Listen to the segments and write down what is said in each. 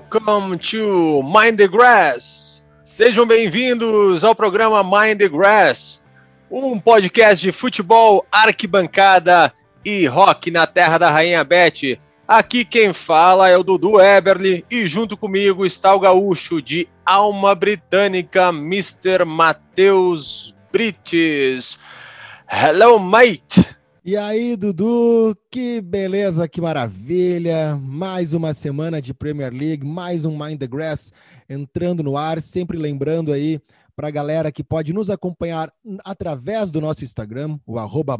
Welcome to Mind the Grass. Sejam bem-vindos ao programa Mind the Grass, um podcast de futebol, arquibancada e rock na terra da Rainha Beth. Aqui quem fala é o Dudu Eberly e junto comigo está o gaúcho de alma britânica, Mr. Matheus Brites. Hello, mate! E aí, Dudu, que beleza, que maravilha! Mais uma semana de Premier League, mais um Mind the Grass entrando no ar, sempre lembrando aí para a galera que pode nos acompanhar através do nosso Instagram, o arroba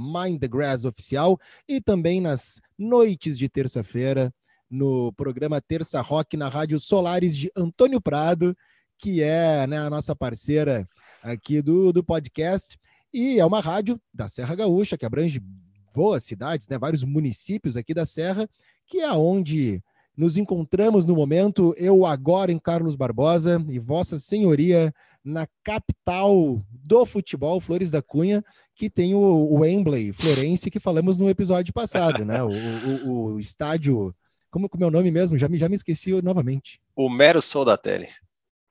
Oficial, e também nas noites de terça-feira, no programa Terça Rock na Rádio Solares de Antônio Prado, que é né, a nossa parceira aqui do, do podcast. E é uma rádio da Serra Gaúcha, que abrange boas cidades, né, vários municípios aqui da Serra, que é onde nos encontramos no momento, eu agora em Carlos Barbosa e Vossa Senhoria na capital do futebol, Flores da Cunha, que tem o, Wembley Florense, que falamos no episódio passado, né? O, o, o estádio. Como é o meu nome mesmo? Já me, já me esqueci novamente. Homero Soldatelli.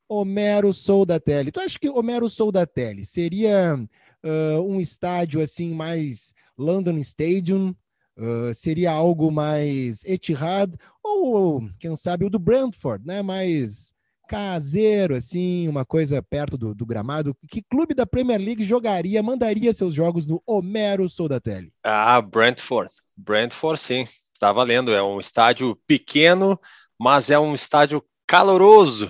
Homero Soldatelli. Tu acha que Homero Soldatelli seria uh, um estádio assim mais London Stadium? Uh, seria algo mais Etihad ou quem sabe o do Brentford, né? Mais caseiro, assim, uma coisa perto do, do, gramado. Que clube da Premier League jogaria, mandaria seus jogos no Homero Soldatelli? Ah, Brentford. Brentford, sim. Tá valendo. É um estádio pequeno, mas é um estádio caloroso.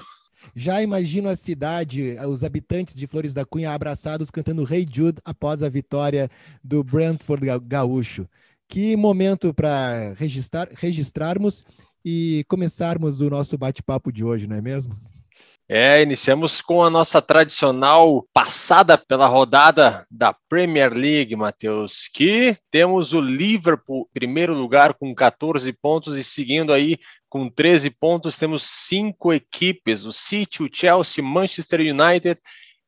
Já imagino a cidade, os habitantes de Flores da Cunha abraçados cantando Rei hey Jude após a vitória do Brentford gaúcho. Que momento para registrar, registrarmos e começarmos o nosso bate-papo de hoje, não é mesmo? É, iniciamos com a nossa tradicional passada pela rodada da Premier League, Matheus, que temos o Liverpool primeiro lugar com 14 pontos e seguindo aí com 13 pontos, temos cinco equipes, o City, o Chelsea, Manchester United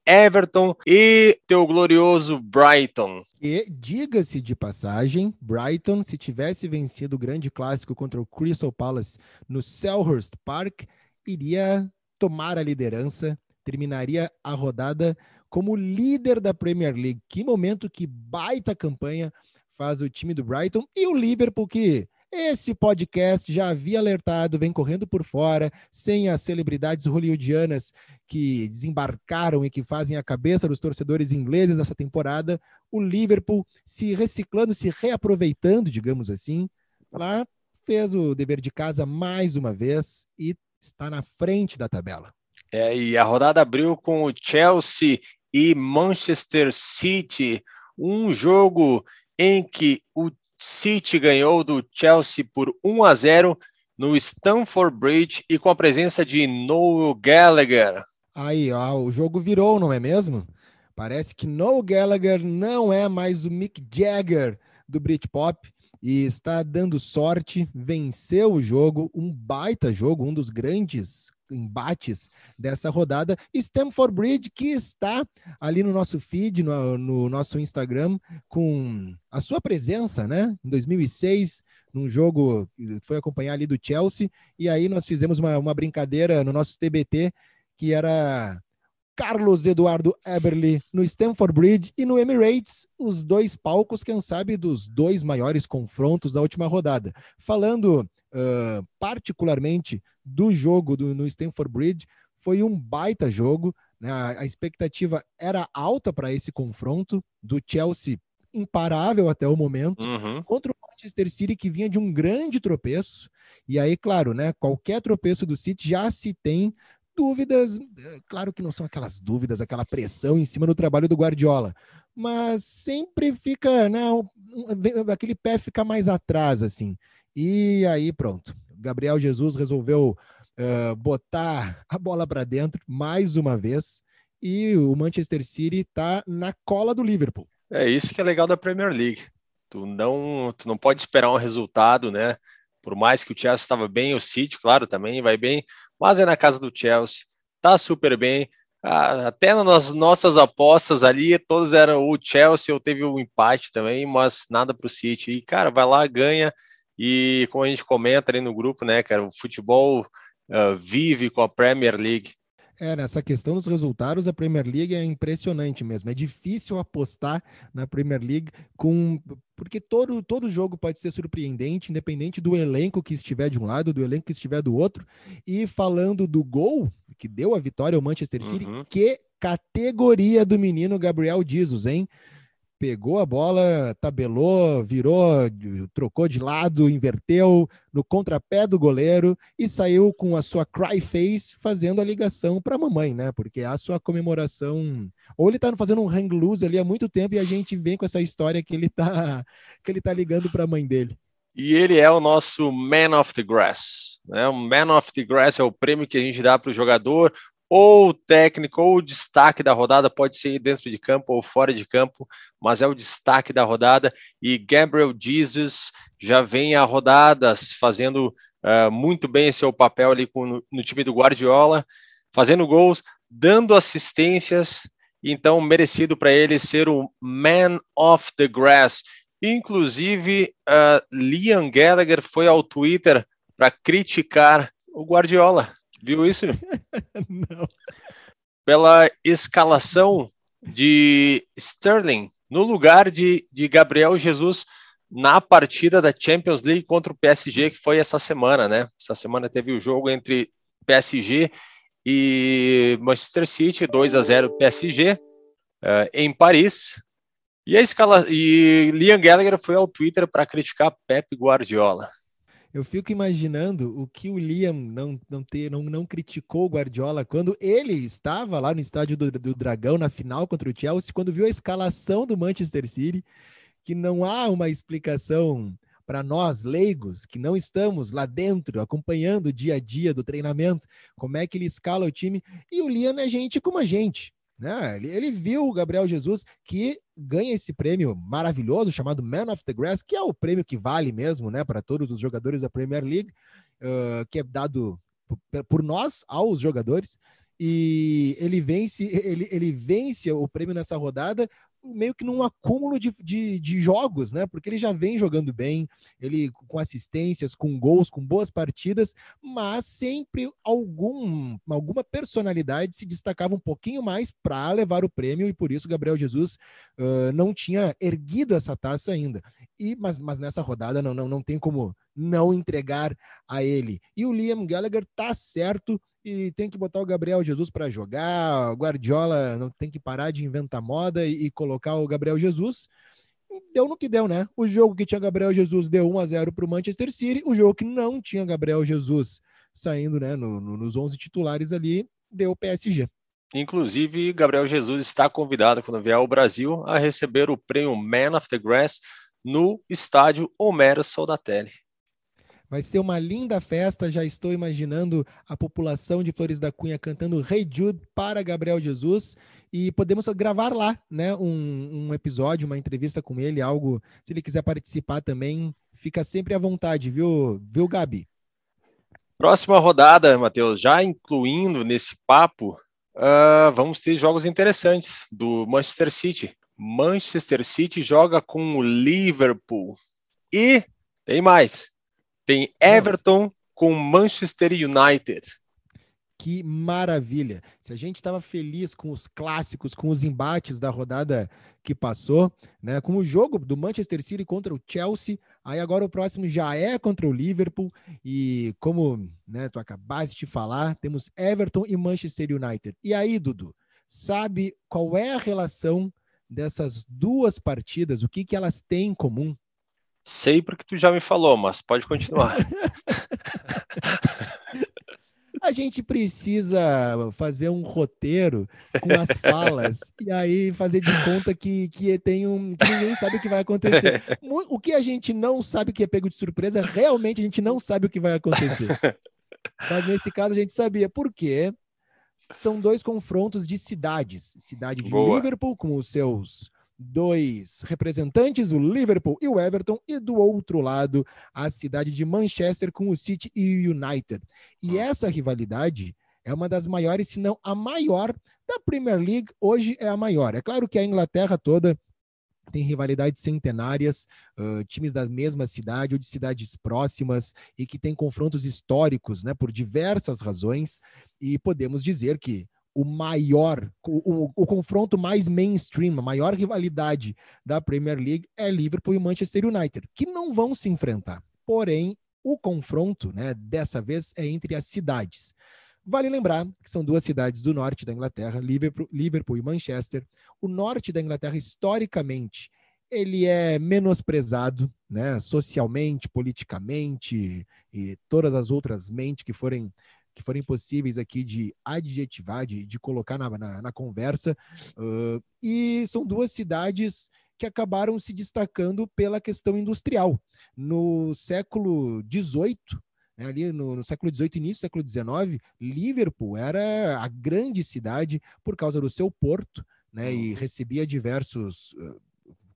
Everton e teu glorioso Brighton. E diga-se de passagem, Brighton, se tivesse vencido o grande clássico contra o Crystal Palace no Selhurst Park, iria tomar a liderança, terminaria a rodada como líder da Premier League. Que momento, que baita campanha faz o time do Brighton e o Liverpool que esse podcast já havia alertado, vem correndo por fora, sem as celebridades hollywoodianas que desembarcaram e que fazem a cabeça dos torcedores ingleses nessa temporada. O Liverpool se reciclando, se reaproveitando, digamos assim, lá fez o dever de casa mais uma vez e está na frente da tabela. É, e a rodada abriu com o Chelsea e Manchester City, um jogo em que o City ganhou do Chelsea por 1 a 0 no Stamford Bridge e com a presença de Noel Gallagher. Aí, ó, o jogo virou, não é mesmo? Parece que Noel Gallagher não é mais o Mick Jagger do Britpop e está dando sorte, venceu o jogo, um baita jogo, um dos grandes embates dessa rodada. Stamford Bridge, que está ali no nosso feed, no, no, nosso Instagram, com a sua presença, né? Em 2006, num jogo foi acompanhar ali do Chelsea, e aí nós fizemos uma, uma brincadeira no nosso TBT, que era Carlos Eduardo Eberly no Stamford Bridge e no Emirates, os dois palcos, quem sabe, dos dois maiores confrontos da última rodada. Falando uh, particularmente do jogo do, no Stamford Bridge, foi um baita jogo. Né? A, expectativa era alta para esse confronto do Chelsea imparável até o momento uhum. contra o Manchester City que vinha de um grande tropeço. E aí, claro, né, qualquer tropeço do City já se tem dúvidas, claro que não são aquelas dúvidas, aquela pressão em cima do trabalho do Guardiola, mas sempre fica, né, aquele pé fica mais atrás, assim. E aí, pronto. Gabriel Jesus resolveu uh, botar a bola para dentro mais uma vez e o Manchester City está na cola do Liverpool. É isso que é legal da Premier League. Tu não, tu não pode esperar um resultado, né? Por mais que o Chelsea estava bem, o City, claro, também vai bem, mas é na casa do Chelsea, tá super bem. Ah, até nas nossas apostas ali, todos eram o Chelsea, ou teve um empate também, mas nada para o City. E, cara, vai lá, ganha. E como a gente comenta ali no grupo, né, cara, o futebol uh, vive com a Premier League. É, nessa questão dos resultados, a Premier League é impressionante mesmo. É difícil apostar na Premier League com porque todo, todo jogo pode ser surpreendente, independente do elenco que estiver de um lado, do elenco que estiver do outro. E falando do gol que deu a vitória ao Manchester City, uhum. que categoria do menino Gabriel Jesus, hein? Pegou a bola, tabelou, virou, trocou de lado, inverteu no contrapé do goleiro e saiu com a sua cry face fazendo a ligação para a mamãe, né? Porque a sua comemoração, ou ele está fazendo um hang loose ali há muito tempo e a gente vem com essa história que ele está que ele tá ligando para a mãe dele. E ele é o nosso Man of the Grass. Né? O Man of the Grass é o prêmio que a gente dá para o jogador, ou técnico, ou o destaque da rodada, pode ser dentro de campo ou fora de campo, mas é o destaque da rodada. E Gabriel Jesus já vem a rodadas fazendo uh, muito bem seu papel ali com, no, no time do Guardiola, fazendo gols, dando assistências. Então, merecido para ele ser o Man of the Grass. Inclusive, uh, Liam Gallagher foi ao Twitter para criticar o Guardiola Viu isso? Não. Pela escalação de Sterling no lugar de, de Gabriel Jesus na partida da Champions League contra o PSG, que foi essa semana, né? Essa semana teve o jogo entre PSG e Manchester City, 2 a 0 PSG, uh, em Paris. E a escala e Liam Gallagher foi ao Twitter para criticar Pep Guardiola. Eu fico imaginando o que o Liam não, não, ter, não, não criticou o Guardiola quando ele estava lá no estádio do, do Dragão, na final contra o Chelsea, quando viu a escalação do Manchester City, que não há uma explicação para nós, leigos, que não estamos lá dentro, acompanhando o dia a dia do treinamento, como é que ele escala o time. E o Liam é gente como a gente. Né? Ele, ele viu o Gabriel Jesus, que ganha esse prêmio maravilhoso chamado Man of the Grass, que é o prêmio que vale mesmo né, para todos os jogadores da Premier League, uh, que é dado por, por nós aos jogadores e ele vence, ele, ele vence o prêmio nessa rodada meio que num acúmulo de, de, de, jogos, né? Porque ele já vem jogando bem, ele com assistências, com gols, com boas partidas, mas sempre algum, alguma personalidade se destacava um pouquinho mais para levar o prêmio e por isso Gabriel Jesus uh, não tinha erguido essa taça ainda. E mas, mas nessa rodada não, não, não tem como não entregar a ele. E o Liam Gallagher tá certo e tem que botar o Gabriel Jesus para jogar. O Guardiola não tem que parar de inventar moda e, e, colocar o Gabriel Jesus. Deu no que deu, né? O jogo que tinha Gabriel Jesus deu 1 a 0 para o Manchester City. O jogo que não tinha Gabriel Jesus saindo, né, no, no, nos 11 titulares ali, deu PSG. Inclusive, Gabriel Jesus está convidado, quando vier ao Brasil, a receber o prêmio Man of the Grass no estádio Homero Soldatelli. Vai ser uma linda festa. Já estou imaginando a população de Flores da Cunha cantando hey Jude para Gabriel Jesus. E podemos gravar lá, né? Um, um episódio, uma entrevista com ele, algo. Se ele quiser participar também, fica sempre à vontade, viu, viu, Gabi? Próxima rodada, Matheus, já incluindo nesse papo, uh, vamos ter jogos interessantes do Manchester City. Manchester City joga com o Liverpool. E tem mais. Tem Everton Nossa. com Manchester United. Que maravilha! Se a gente estava feliz com os clássicos, com os embates da rodada que passou, né, com o jogo do Manchester City contra o Chelsea, aí agora o próximo já é contra o Liverpool e como, né, tu acabaste de falar, temos Everton e Manchester United. E aí, Dudu, sabe qual é a relação dessas duas partidas? O que que elas têm em comum? Sei porque tu já me falou, mas pode continuar. A gente precisa fazer um roteiro com as falas e aí fazer de conta que, que tem um que ninguém sabe o que vai acontecer. O que a gente não sabe que é pego de surpresa, realmente a gente não sabe o que vai acontecer. Mas nesse caso a gente sabia. Por quê? São dois confrontos de cidades. Cidade de Boa. Liverpool, com os seus dois representantes, o Liverpool e o Everton, e do outro lado, a cidade de Manchester com o City e o United. E essa rivalidade é uma das maiores, se não a maior, da Premier League. Hoje é a maior. É claro que a Inglaterra toda tem rivalidades centenárias, uh, times da mesma cidade ou de cidades próximas e que tem confrontos históricos, né, por diversas razões. E podemos dizer que o maior, o, o, o, confronto mais mainstream, a maior rivalidade da Premier League é Liverpool e Manchester United, que não vão se enfrentar. Porém, o confronto, né, dessa vez, é entre as cidades. Vale lembrar que são duas cidades do norte da Inglaterra, Liverpool, Liverpool e Manchester. O norte da Inglaterra, historicamente, ele é menosprezado, né, socialmente, politicamente e todas as outras mentes que forem que forem possíveis aqui de adjetivar, de, de colocar na, na, na conversa. Uh, e são duas cidades que acabaram se destacando pela questão industrial. No século XVIII, né, ali no, no, século XVIII, início do século XIX, Liverpool era a grande cidade por causa do seu porto, né, e uhum. recebia diversos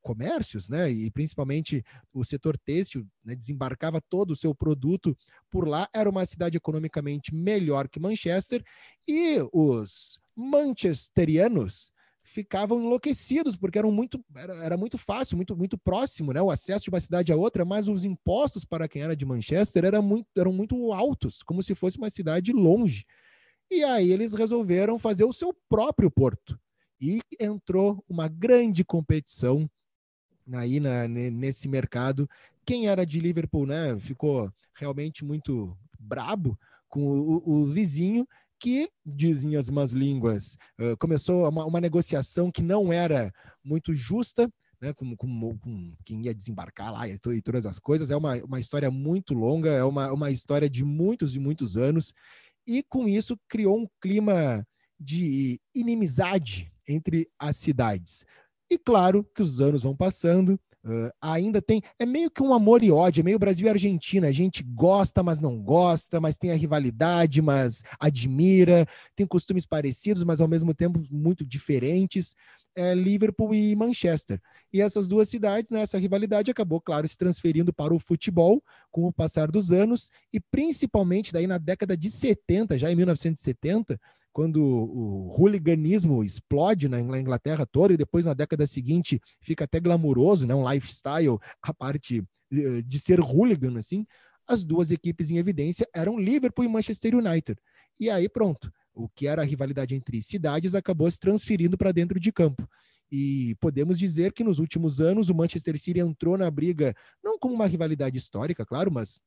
comércios, né, e principalmente o setor têxtil, né, desembarcava todo o seu produto por lá. Era uma cidade economicamente melhor que Manchester e os manchesterianos ficavam enlouquecidos porque eram muito era, era, muito fácil, muito muito próximo, né, o acesso de uma cidade a outra, mas os impostos para quem era de Manchester era muito, eram muito altos, como se fosse uma cidade longe. E aí eles resolveram fazer o seu próprio porto. E entrou uma grande competição aí na, nesse mercado. Quem era de Liverpool, né, ficou realmente muito brabo com o, o vizinho que, dizem as más línguas, uh, começou uma, uma, negociação que não era muito justa, né, com, com, com, quem ia desembarcar lá e, e, todas as coisas. É uma, uma história muito longa, é uma, uma história de muitos e muitos anos, e com isso criou um clima de inimizade entre as cidades. E claro que os anos vão passando, Uh, ainda tem. É meio que um amor e ódio, é meio Brasil e Argentina. A gente gosta, mas não gosta, mas tem a rivalidade, mas admira, tem costumes parecidos, mas ao mesmo tempo muito diferentes. É Liverpool e Manchester. E essas duas cidades, né, essa rivalidade acabou, claro, se transferindo para o futebol com o passar dos anos, e principalmente daí na década de 70, já em 1970, quando o hooliganismo explode na Inglaterra toda e depois na década seguinte fica até glamuroso, né, um lifestyle, a parte eh, de ser hooligan, assim, as duas equipes em evidência eram Liverpool e Manchester United. E aí pronto, o que era a rivalidade entre cidades acabou se transferindo para dentro de campo. E podemos dizer que nos últimos anos o Manchester City entrou na briga, não como uma rivalidade histórica, claro, mas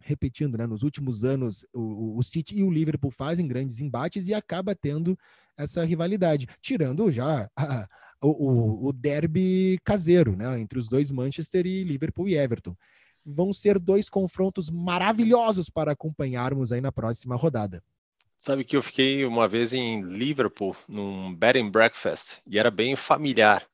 repetindo, né, nos últimos anos o, o City e o Liverpool fazem grandes embates e acaba tendo essa rivalidade, tirando já a, o, o, derby caseiro, né, entre os dois Manchester e Liverpool e Everton. Vão ser dois confrontos maravilhosos para acompanharmos aí na próxima rodada. Sabe que eu fiquei uma vez em Liverpool, num bed and breakfast, e era bem familiar.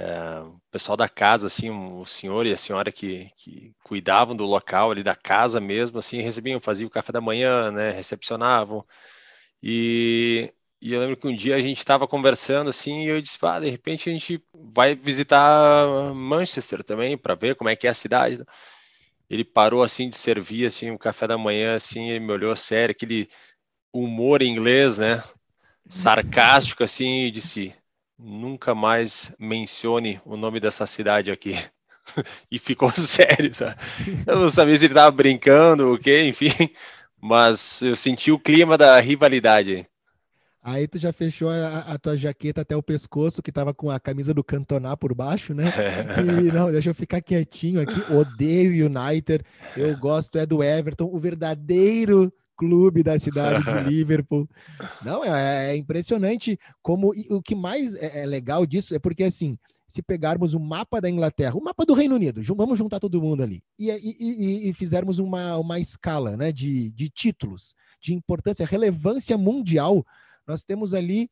É, o pessoal da casa, assim, o senhor e a senhora que, que cuidavam do local ali da casa mesmo, assim, recebiam, faziam o café da manhã, né, recepcionavam. E, e eu lembro que um dia a gente estava conversando assim, e eu disse, ah, de repente a gente vai visitar Manchester também para ver como é que é a cidade. Ele parou assim de servir assim o café da manhã, assim, ele me olhou sério, aquele humor inglês, né, sarcástico assim, e disse nunca mais mencione o nome dessa cidade aqui. e ficou sério, sabe? Eu não sabia se ele estava brincando, o quê, enfim, mas eu senti o clima da rivalidade. Aí tu já fechou a, a, tua jaqueta até o pescoço, que tava com a camisa do Cantoná por baixo, né? E não, deixa eu ficar quietinho aqui. Odeio United. Eu gosto é do Everton, o verdadeiro clube da cidade de Liverpool. Não, é, é impressionante como. o que mais é, é, legal disso é porque, assim, se pegarmos o mapa da Inglaterra, o mapa do Reino Unido, vamos juntar todo mundo ali, e, e, e, e fizermos uma, uma escala né, de, de títulos, de importância, relevância mundial, nós temos ali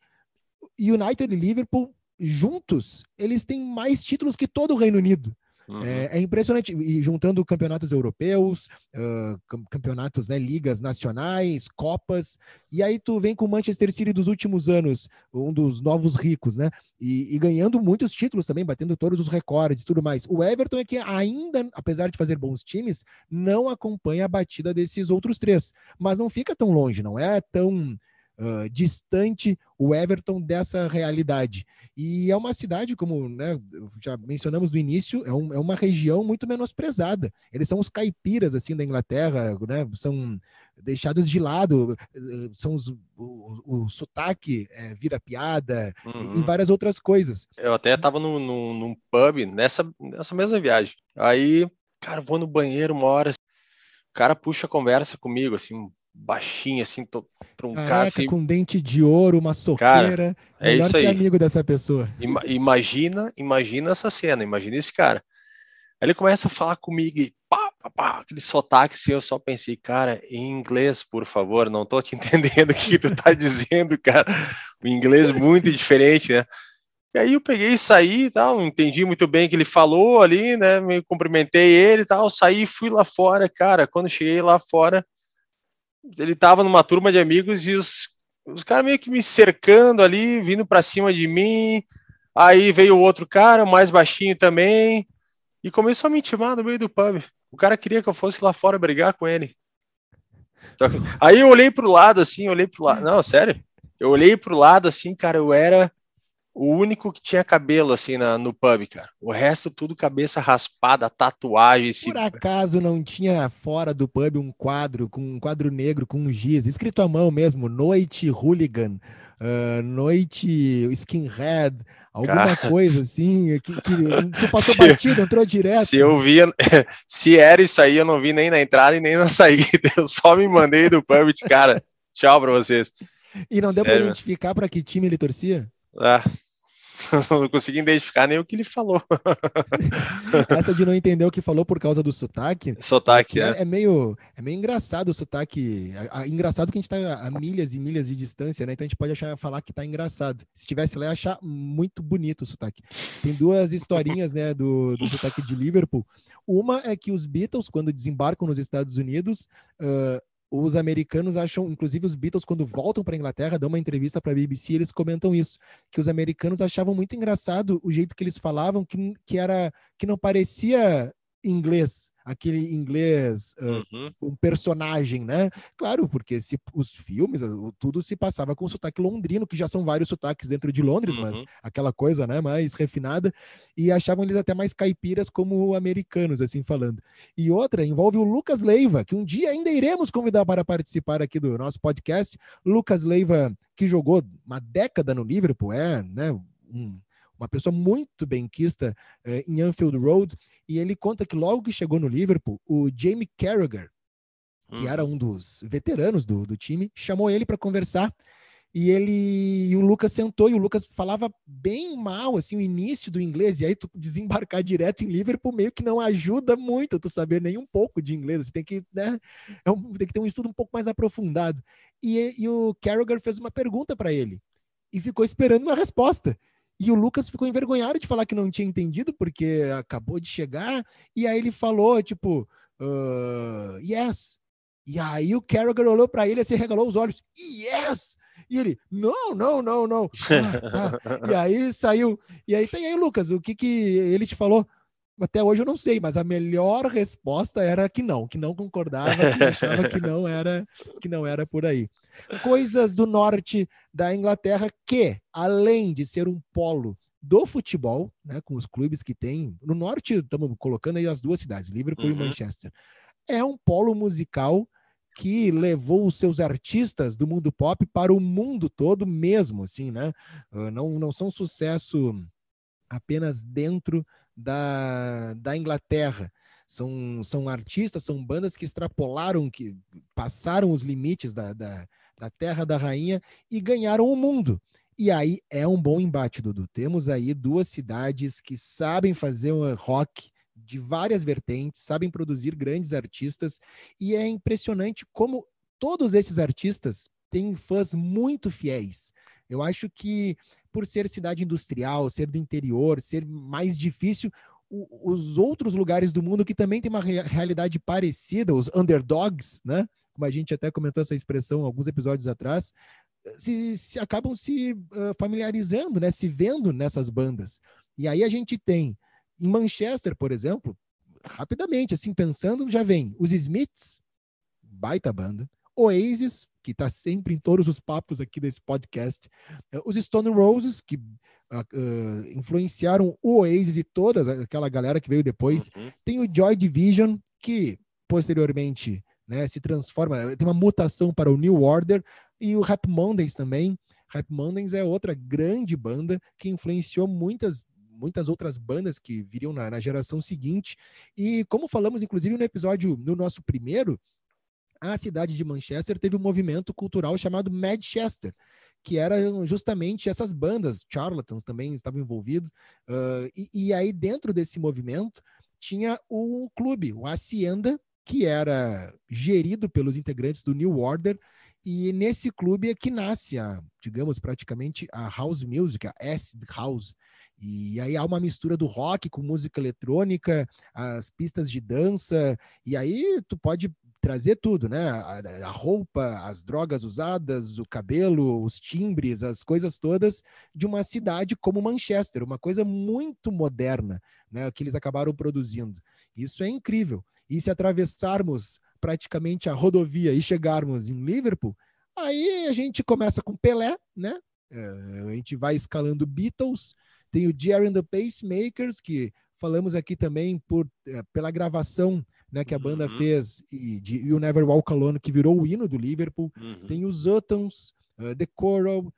United e Liverpool juntos, eles têm mais títulos que todo o Reino Unido. Uhum. É, é, impressionante. E juntando campeonatos europeus, uh, campeonatos, né, ligas nacionais, copas, e aí tu vem com o Manchester City dos últimos anos, um dos novos ricos, né? E, e ganhando muitos títulos também, batendo todos os recordes e tudo mais. O Everton é que ainda, apesar de fazer bons times, não acompanha a batida desses outros três. Mas não fica tão longe, não é tão uh, distante o Everton dessa realidade. E é uma cidade, como né, já mencionamos no início, é, um, é, uma região muito menosprezada. Eles são os caipiras assim da Inglaterra, né, são deixados de lado, são os, o, o sotaque é, vira piada uhum. e, várias outras coisas. Eu até estava num, num, num pub nessa, nessa mesma viagem. Aí, cara, vou no banheiro uma hora, o cara puxa a conversa comigo, assim, baixinho, assim, um Caraca, cara assim... com dente de ouro, uma soqueira. Cara, é Melhor isso aí. amigo dessa pessoa. Ima imagina, imagina essa cena, imagina esse cara. Aí ele começa a falar comigo e pá, pá, pá, aquele sotaque assim, eu só pensei, cara, em inglês, por favor, não tô te entendendo o que tu tá dizendo, cara. O inglês muito diferente, né? E aí eu peguei e saí tal, não entendi muito bem o que ele falou ali, né? Me cumprimentei ele e tal, saí fui lá fora, cara. Quando cheguei lá fora, ele tava numa turma de amigos e os, os caras meio que me cercando ali, vindo para cima de mim. Aí veio outro cara, mais baixinho também, e começou a me intimar no meio do pub. O cara queria que eu fosse lá fora brigar com ele. Aí eu olhei pro lado assim, olhei pro lado. Não, sério. Eu olhei pro lado assim, cara, eu era o único que tinha cabelo assim na, no pub, cara. O resto tudo cabeça raspada, tatuagem. Por acaso não tinha fora do pub um quadro com um quadro negro com um giz, escrito à mão mesmo, noite hooligan, uh, noite skinhead, alguma cara, coisa assim que, que, que passou se, batido, entrou direto. Se eu via, se era isso aí, eu não vi nem na entrada e nem na saída. Eu só me mandei do pub, cara. Tchau para vocês. E não Sério? deu para identificar para que time ele torcia? Ah, não consegui identificar nem o que ele falou. Essa de não entender o que falou por causa do sotaque. Sotaque, é. é. é meio, é meio engraçado o sotaque. É, é, engraçado que a gente tá a milhas e milhas de distância, né? Então a gente pode achar, falar que tá engraçado. Se estivesse lá, achar muito bonito o sotaque. Tem duas historinhas, né, do, do sotaque de Liverpool. Uma é que os Beatles, quando desembarcam nos Estados Unidos, uh, os americanos acham, inclusive os Beatles, quando voltam para a Inglaterra, dão uma entrevista para a BBC, eles comentam isso, que os americanos achavam muito engraçado o jeito que eles falavam, que, que era que não parecia inglês, aquele inglês, uhum. uh, um personagem, né? Claro, porque se, os filmes, tudo se passava com sotaque londrino, que já são vários sotaques dentro de Londres, uhum. mas aquela coisa, né, mais refinada, e achavam eles até mais caipiras como americanos, assim falando. E outra envolve o Lucas Leiva, que um dia ainda iremos convidar para participar aqui do nosso podcast. Lucas Leiva, que jogou uma década no Liverpool, é, né, um uma pessoa muito benquista eh, em Anfield Road, e ele conta que logo que chegou no Liverpool, o Jamie Carragher, que hum. era um dos veteranos do, do time, chamou ele para conversar. E ele e o Lucas sentou e o Lucas falava bem mal assim o início do inglês e aí tu desembarcar direto em Liverpool meio que não ajuda muito tu saber nem um pouco de inglês, você tem que, né, é um, tem que ter um estudo um pouco mais aprofundado. E, e o Carragher fez uma pergunta para ele e ficou esperando uma resposta. E o Lucas ficou envergonhado de falar que não tinha entendido, porque acabou de chegar. E aí ele falou, tipo, uh, yes. E aí o Carragher olhou para ele e se regalou os olhos. Yes! E ele, não, não, não, não. Ah, ah. E aí saiu. E aí tem aí, Lucas, o que, que ele te falou? Até hoje eu não sei, mas a melhor resposta era que não, que não concordava, que achava que não era, que não era por aí coisas do norte da Inglaterra que, além de ser um polo do futebol, né, com os clubes que tem, no norte estamos colocando aí as duas cidades, Liverpool uhum. e Manchester, é um polo musical que levou os seus artistas do mundo pop para o mundo todo mesmo, assim, né? Ah, não, não são sucesso apenas dentro da, da Inglaterra. São, são artistas, são bandas que extrapolaram, que passaram os limites da, da, da Terra da Rainha e ganharam o mundo. E aí é um bom embate, Dudu. Temos aí duas cidades que sabem fazer um rock de várias vertentes, sabem produzir grandes artistas, e é impressionante como todos esses artistas têm fãs muito fiéis. Eu acho que por ser cidade industrial, ser do interior, ser mais difícil, os outros lugares do mundo que também tem uma realidade parecida, os underdogs, né? como a gente até comentou essa expressão alguns episódios atrás, se, se acabam se uh, familiarizando, né, se vendo nessas bandas. E aí a gente tem em Manchester, por exemplo, rapidamente, assim pensando, já vem os Smiths, baita banda, Oasis, que está sempre em todos os papos aqui desse podcast. Uh, os Stone Roses, que uh, influenciaram o Oasis e toda aquela galera que veio depois. Uhum. Tem o Joy Division, que posteriormente né, se transforma, tem uma mutação para o New Order, e o Rap Mondays também. Rap Mondays é outra grande banda que influenciou muitas muitas outras bandas que viriam na, na, geração seguinte. E como falamos, inclusive, no episódio, no nosso primeiro, a cidade de Manchester teve um movimento cultural chamado Manchester, que era justamente essas bandas, Charlatans também estavam envolvidos, uh, e, e, aí dentro desse movimento tinha o clube, o Hacienda, que era gerido pelos integrantes do New Order, e nesse clube é que nasce, a, digamos, praticamente a house music, a acid house. E aí há uma mistura do rock com música eletrônica, as pistas de dança, e aí tu pode trazer tudo, né? A, a, roupa, as drogas usadas, o cabelo, os timbres, as coisas todas de uma cidade como Manchester, uma coisa muito moderna, né? Que eles acabaram produzindo. Isso é incrível. E se atravessarmos praticamente a rodovia e chegarmos em Liverpool, aí a gente começa com Pelé, né? É, a gente vai escalando Beatles, tem o Jerry and the Pacemakers, que falamos aqui também por, é, pela gravação né, que a banda uhum. fez, e de You Never Walk Alone, que virou o hino do Liverpool. Uhum. Tem os Uttons, uh, The Coral,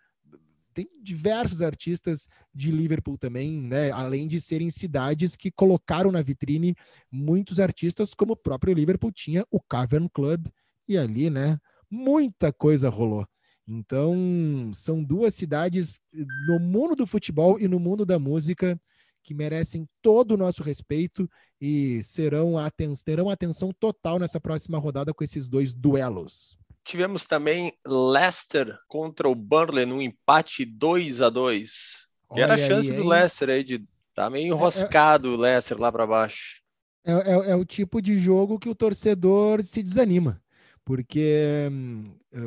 tem diversos artistas de Liverpool também, né? Além de serem cidades que colocaram na vitrine muitos artistas, como o próprio Liverpool tinha o Cavern Club, e ali, né? Muita coisa rolou. Então, são duas cidades no mundo do futebol e no mundo da música que merecem todo o nosso respeito e serão aten terão atenção total nessa próxima rodada com esses dois duelos. Tivemos também Leicester contra o Burnley num empate 2 a 2 Que era a chance aí, do Leicester aí de tá meio enroscado é, é, o Leicester lá para baixo. É, é, é, o tipo de jogo que o torcedor se desanima, porque hum,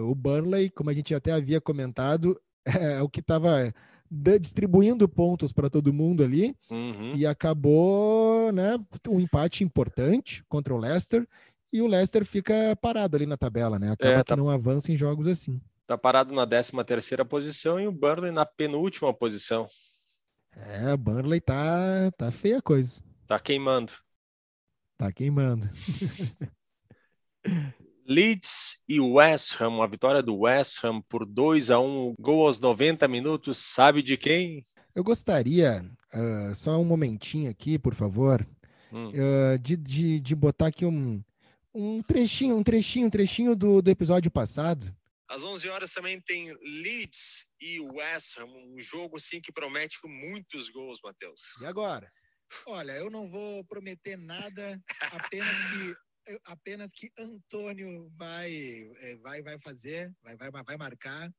o Burnley, como a gente até havia comentado, é o que estava distribuindo pontos para todo mundo ali uhum. e acabou, né, um empate importante contra o Leicester e o Leicester fica parado ali na tabela, né? Acaba é, tá... que não avança em jogos assim. Tá parado na 13 terceira posição e o Burnley na penúltima posição. É, o Burnley tá tá feia a coisa. Tá queimando. Tá queimando. Leeds e West Ham, a vitória do West Ham por 2 a 1 gol aos 90 minutos, sabe de quem? Eu gostaria, uh, só um momentinho aqui, por favor, hum. uh, de, de, de botar aqui um, um trechinho, um trechinho, um trechinho do, do episódio passado. Às 11 horas também tem Leeds e West Ham, um jogo assim que promete com muitos gols, Matheus. E agora? Olha, eu não vou prometer nada, apenas que apenas que Antônio vai, é, vai, vai fazer, vai, vai, vai marcar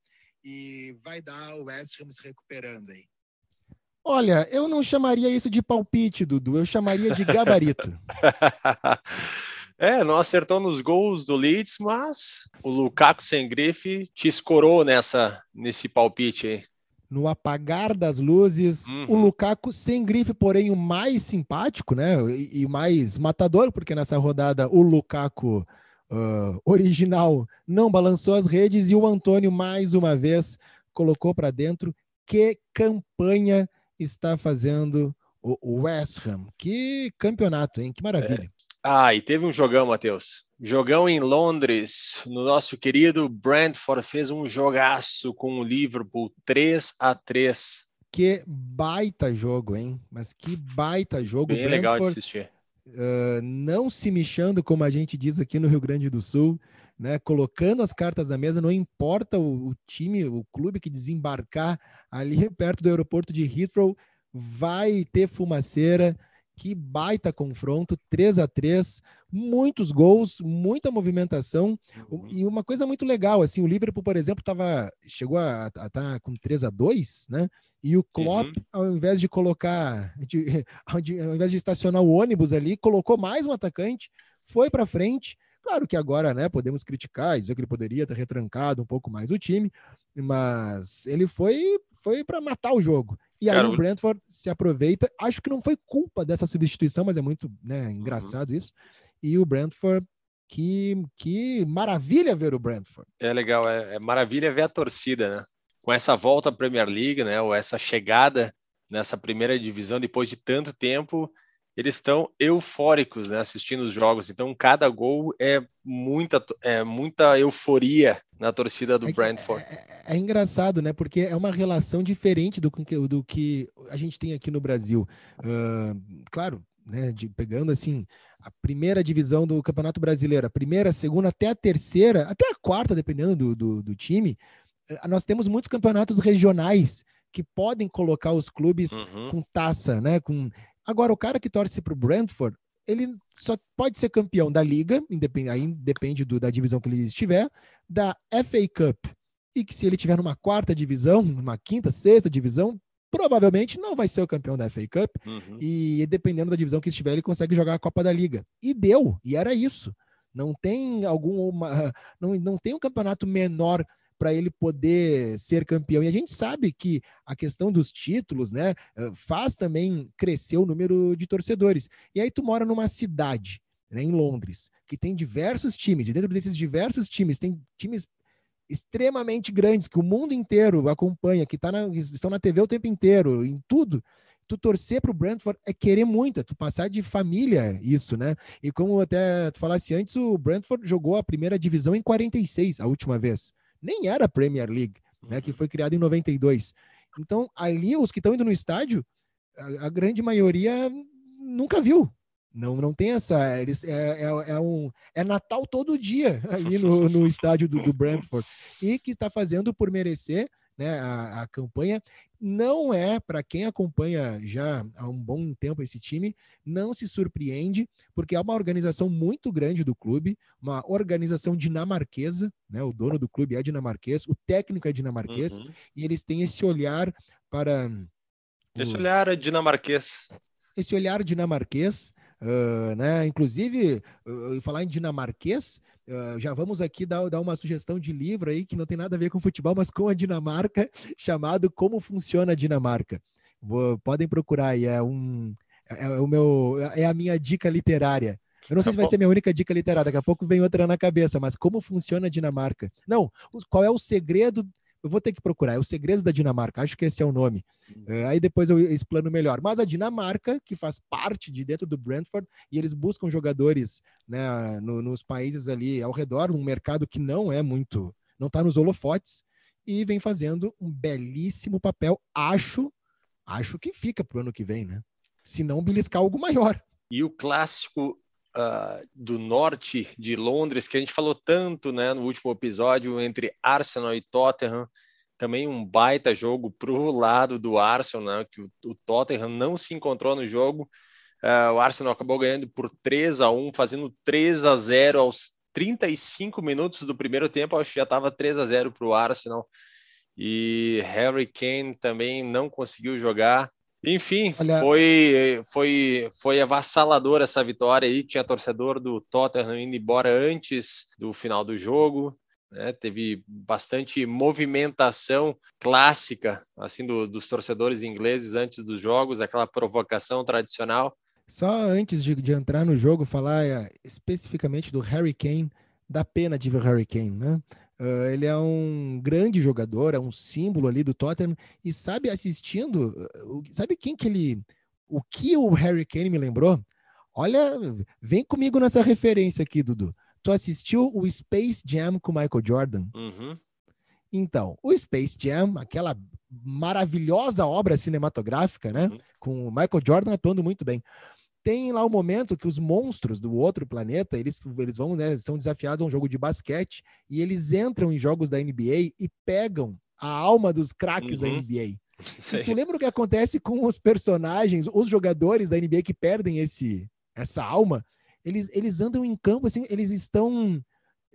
e vai dar o West Ham se recuperando aí. Olha, eu não chamaria isso de palpite, Dudu, eu chamaria de gabarito. é, não acertou nos gols do Leeds, mas o Lukaku sem grife te escorou nessa, nesse palpite aí no apagar das luzes. Uhum. O Lukaku sem grife, porém o mais simpático, né? E, e mais matador, porque nessa rodada o Lukaku uh, original não balançou as redes e o Antônio mais uma vez colocou para dentro. Que campanha está fazendo o West Ham? Que campeonato, hein? Que maravilha. Ah, e teve um jogão, Matheus. Jogão em Londres, no nosso querido Brentford fez um jogaço com o Liverpool 3 a 3. Que baita jogo, hein? Mas que baita jogo. Bem Brentford, legal de assistir. Uh, não se mexendo, como a gente diz aqui no Rio Grande do Sul, né? Colocando as cartas na mesa, não importa o, o time, o clube que desembarcar ali perto do aeroporto de Heathrow, vai ter fumaceira que baita confronto, 3 a 3 muitos gols, muita movimentação uhum. e uma coisa muito legal, assim, o Liverpool, por exemplo, tava, chegou a estar tá com 3 a 2 né? E o Klopp, uhum. ao invés de colocar, de, ao, de, ao invés de estacionar o ônibus ali, colocou mais um atacante, foi para frente. Claro que agora, né, podemos criticar, dizer que ele poderia ter retrancado um pouco mais o time, mas ele foi foi para matar o jogo. E aí Cara, o Brentford se aproveita. Acho que não foi culpa dessa substituição, mas é muito né, engraçado uhum. isso. E o Brentford, que, que maravilha ver o Brentford. É legal, é, é maravilha ver a torcida, né? Com essa volta à Premier League, né? Ou essa chegada nessa primeira divisão depois de tanto tempo, eles estão eufóricos, né? Assistindo os jogos. Então, cada gol é muita, é muita euforia na torcida do é, Brentford. É, é, é, engraçado, né? Porque é uma relação diferente do, do que a gente tem aqui no Brasil. Uh, claro, né? De, pegando assim a primeira divisão do Campeonato Brasileiro, a primeira, a segunda, até a terceira, até a quarta, dependendo do, do, do time, eh, nós temos muitos campeonatos regionais que podem colocar os clubes uhum. com taça, né? Com... Agora, o cara que torce para o Brentford, ele só pode ser campeão da liga, independ... aí depende do, da divisão que ele estiver, da FA Cup. E que se ele tiver numa quarta divisão, numa quinta, sexta divisão, provavelmente não vai ser o campeão da FA Cup. Uhum. E dependendo da divisão que estiver, ele consegue jogar a Copa da Liga. E deu, e era isso. Não tem alguma. Não, não tem um campeonato menor para ele poder ser campeão. E a gente sabe que a questão dos títulos, né, eh, faz também crescer o número de torcedores. E aí tu mora numa cidade, né, em Londres, que tem diversos times, e dentro desses diversos times tem times extremamente grandes que o mundo inteiro acompanha, que, tá na, estão na TV o tempo inteiro, em tudo. Tu torcer para o Brentford é querer muito, é tu passar de família isso, né? E como até tu falasse antes, o Brentford jogou a primeira divisão em 46, a última vez. Nem era a Premier League, né? Que uhum. foi criada em 92. Então, ali, os que estão indo no estádio, a, a grande maioria nunca viu, não, não tem essa. Eles, é, é, é, um, é Natal todo dia ali no, no estádio do, do Brentford. E que está fazendo por merecer né, a, a campanha. Não é, para quem acompanha já há um bom tempo esse time, não se surpreende, porque é uma organização muito grande do clube, uma organização dinamarquesa, né, o dono do clube é dinamarquês, o técnico é dinamarquês, uhum. e eles têm esse olhar para. Esse olhar é dinamarquês. Esse olhar dinamarquês Uh, né? Inclusive, uh, falar em dinamarquês, uh, já vamos aqui dar, dar uma sugestão de livro aí que não tem nada a ver com futebol, mas com a Dinamarca, chamado Como Funciona a Dinamarca. Vou, podem procurar aí, é um é, é, o meu é a minha dica literária. Eu não sei se vai ser minha única dica literária, daqui a pouco vem outra na cabeça, mas como funciona a Dinamarca? Não, qual é o segredo eu vou ter que procurar. É o Segredo da Dinamarca, acho que esse é o nome. É, aí depois eu explano melhor. Mas a Dinamarca, que faz parte de dentro do Brentford, e eles buscam jogadores né, no, nos países ali ao redor, num mercado que não é muito, não está nos holofotes, e vem fazendo um belíssimo papel. Acho, acho que fica para o ano que vem, né? Se não beliscar algo maior. E o clássico uh, do norte de Londres, que a gente falou tanto né, no último episódio, entre Arsenal e Tottenham. Também um baita jogo para o lado do Arsenal, né, que o, o, Tottenham não se encontrou no jogo. Uh, o Arsenal acabou ganhando por 3 a 1 fazendo 3 a 0 aos 35 minutos do primeiro tempo. Acho que já estava 3 a 0 para o Arsenal. E Harry Kane também não conseguiu jogar. Enfim, Olha... foi, foi, foi avassalador essa vitória aí. Tinha torcedor do Tottenham indo embora antes do final do jogo. Né? Teve bastante movimentação clássica assim do, dos torcedores ingleses antes dos jogos, aquela provocação tradicional. Só antes de, de entrar no jogo, falar é, especificamente do Harry Kane, da pena de ver o Harry Kane, né? Uh, ele é um grande jogador, é um símbolo ali do Tottenham e sabe assistindo, sabe quem que ele, o que o Harry Kane me lembrou? Olha, vem comigo nessa referência aqui, Dudu. Tu assistiu o Space Jam com Michael Jordan? Uhum. Então, o Space Jam, aquela maravilhosa obra cinematográfica, né? Uhum. Com o Michael Jordan atuando muito bem tem lá o momento que os monstros do outro planeta, eles, eles vão, né, são desafiados a um jogo de basquete e eles entram em jogos da NBA e pegam a alma dos craques uhum. da NBA. E tu lembra o que acontece com os personagens, os jogadores da NBA que perdem esse essa alma? Eles, eles andam em campo assim, eles estão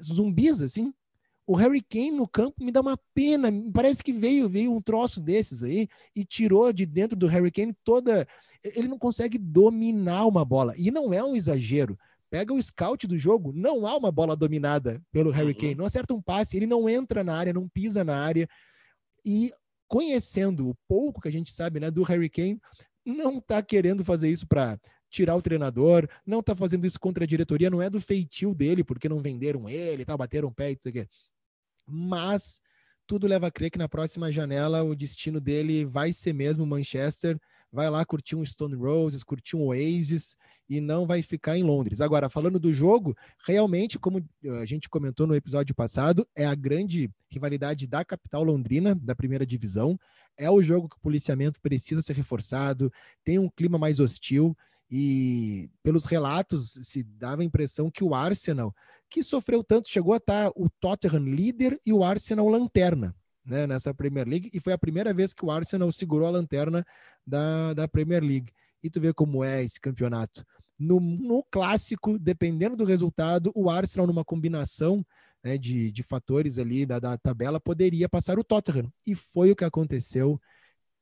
zumbis assim, o Harry Kane no campo me dá uma pena. Parece que veio, veio um troço desses aí e tirou de dentro do Harry Kane toda. Ele não consegue dominar uma bola. E não é um exagero. Pega o scout do jogo, não há uma bola dominada pelo Harry uhum. Kane. Não acerta um passe, ele não entra na área, não pisa na área. E conhecendo o pouco que a gente sabe né, do Harry Kane, não está querendo fazer isso para tirar o treinador, não tá fazendo isso contra a diretoria, não é do feitio dele, porque não venderam ele, tá, bateram o pé e tudo Mas tudo leva a crer que na próxima janela o destino dele vai ser mesmo Manchester, vai lá curtir um Stone Roses, curtir um Oasis e não vai ficar em Londres. Agora, falando do jogo, realmente, como a gente comentou no episódio passado, é a grande rivalidade da capital londrina, da primeira divisão. É o jogo que o policiamento precisa ser reforçado, tem um clima mais hostil e pelos relatos se dava a impressão que o Arsenal, que sofreu tanto, chegou a estar o Tottenham líder e o Arsenal lanterna. Né, nessa Premier League, e foi a primeira vez que o Arsenal segurou a lanterna da, da Premier League. E tu vê como é esse campeonato. No, no clássico, dependendo do resultado, o Arsenal, numa combinação né, de, de fatores ali da, da tabela, poderia passar o Tottenham. E foi o que aconteceu.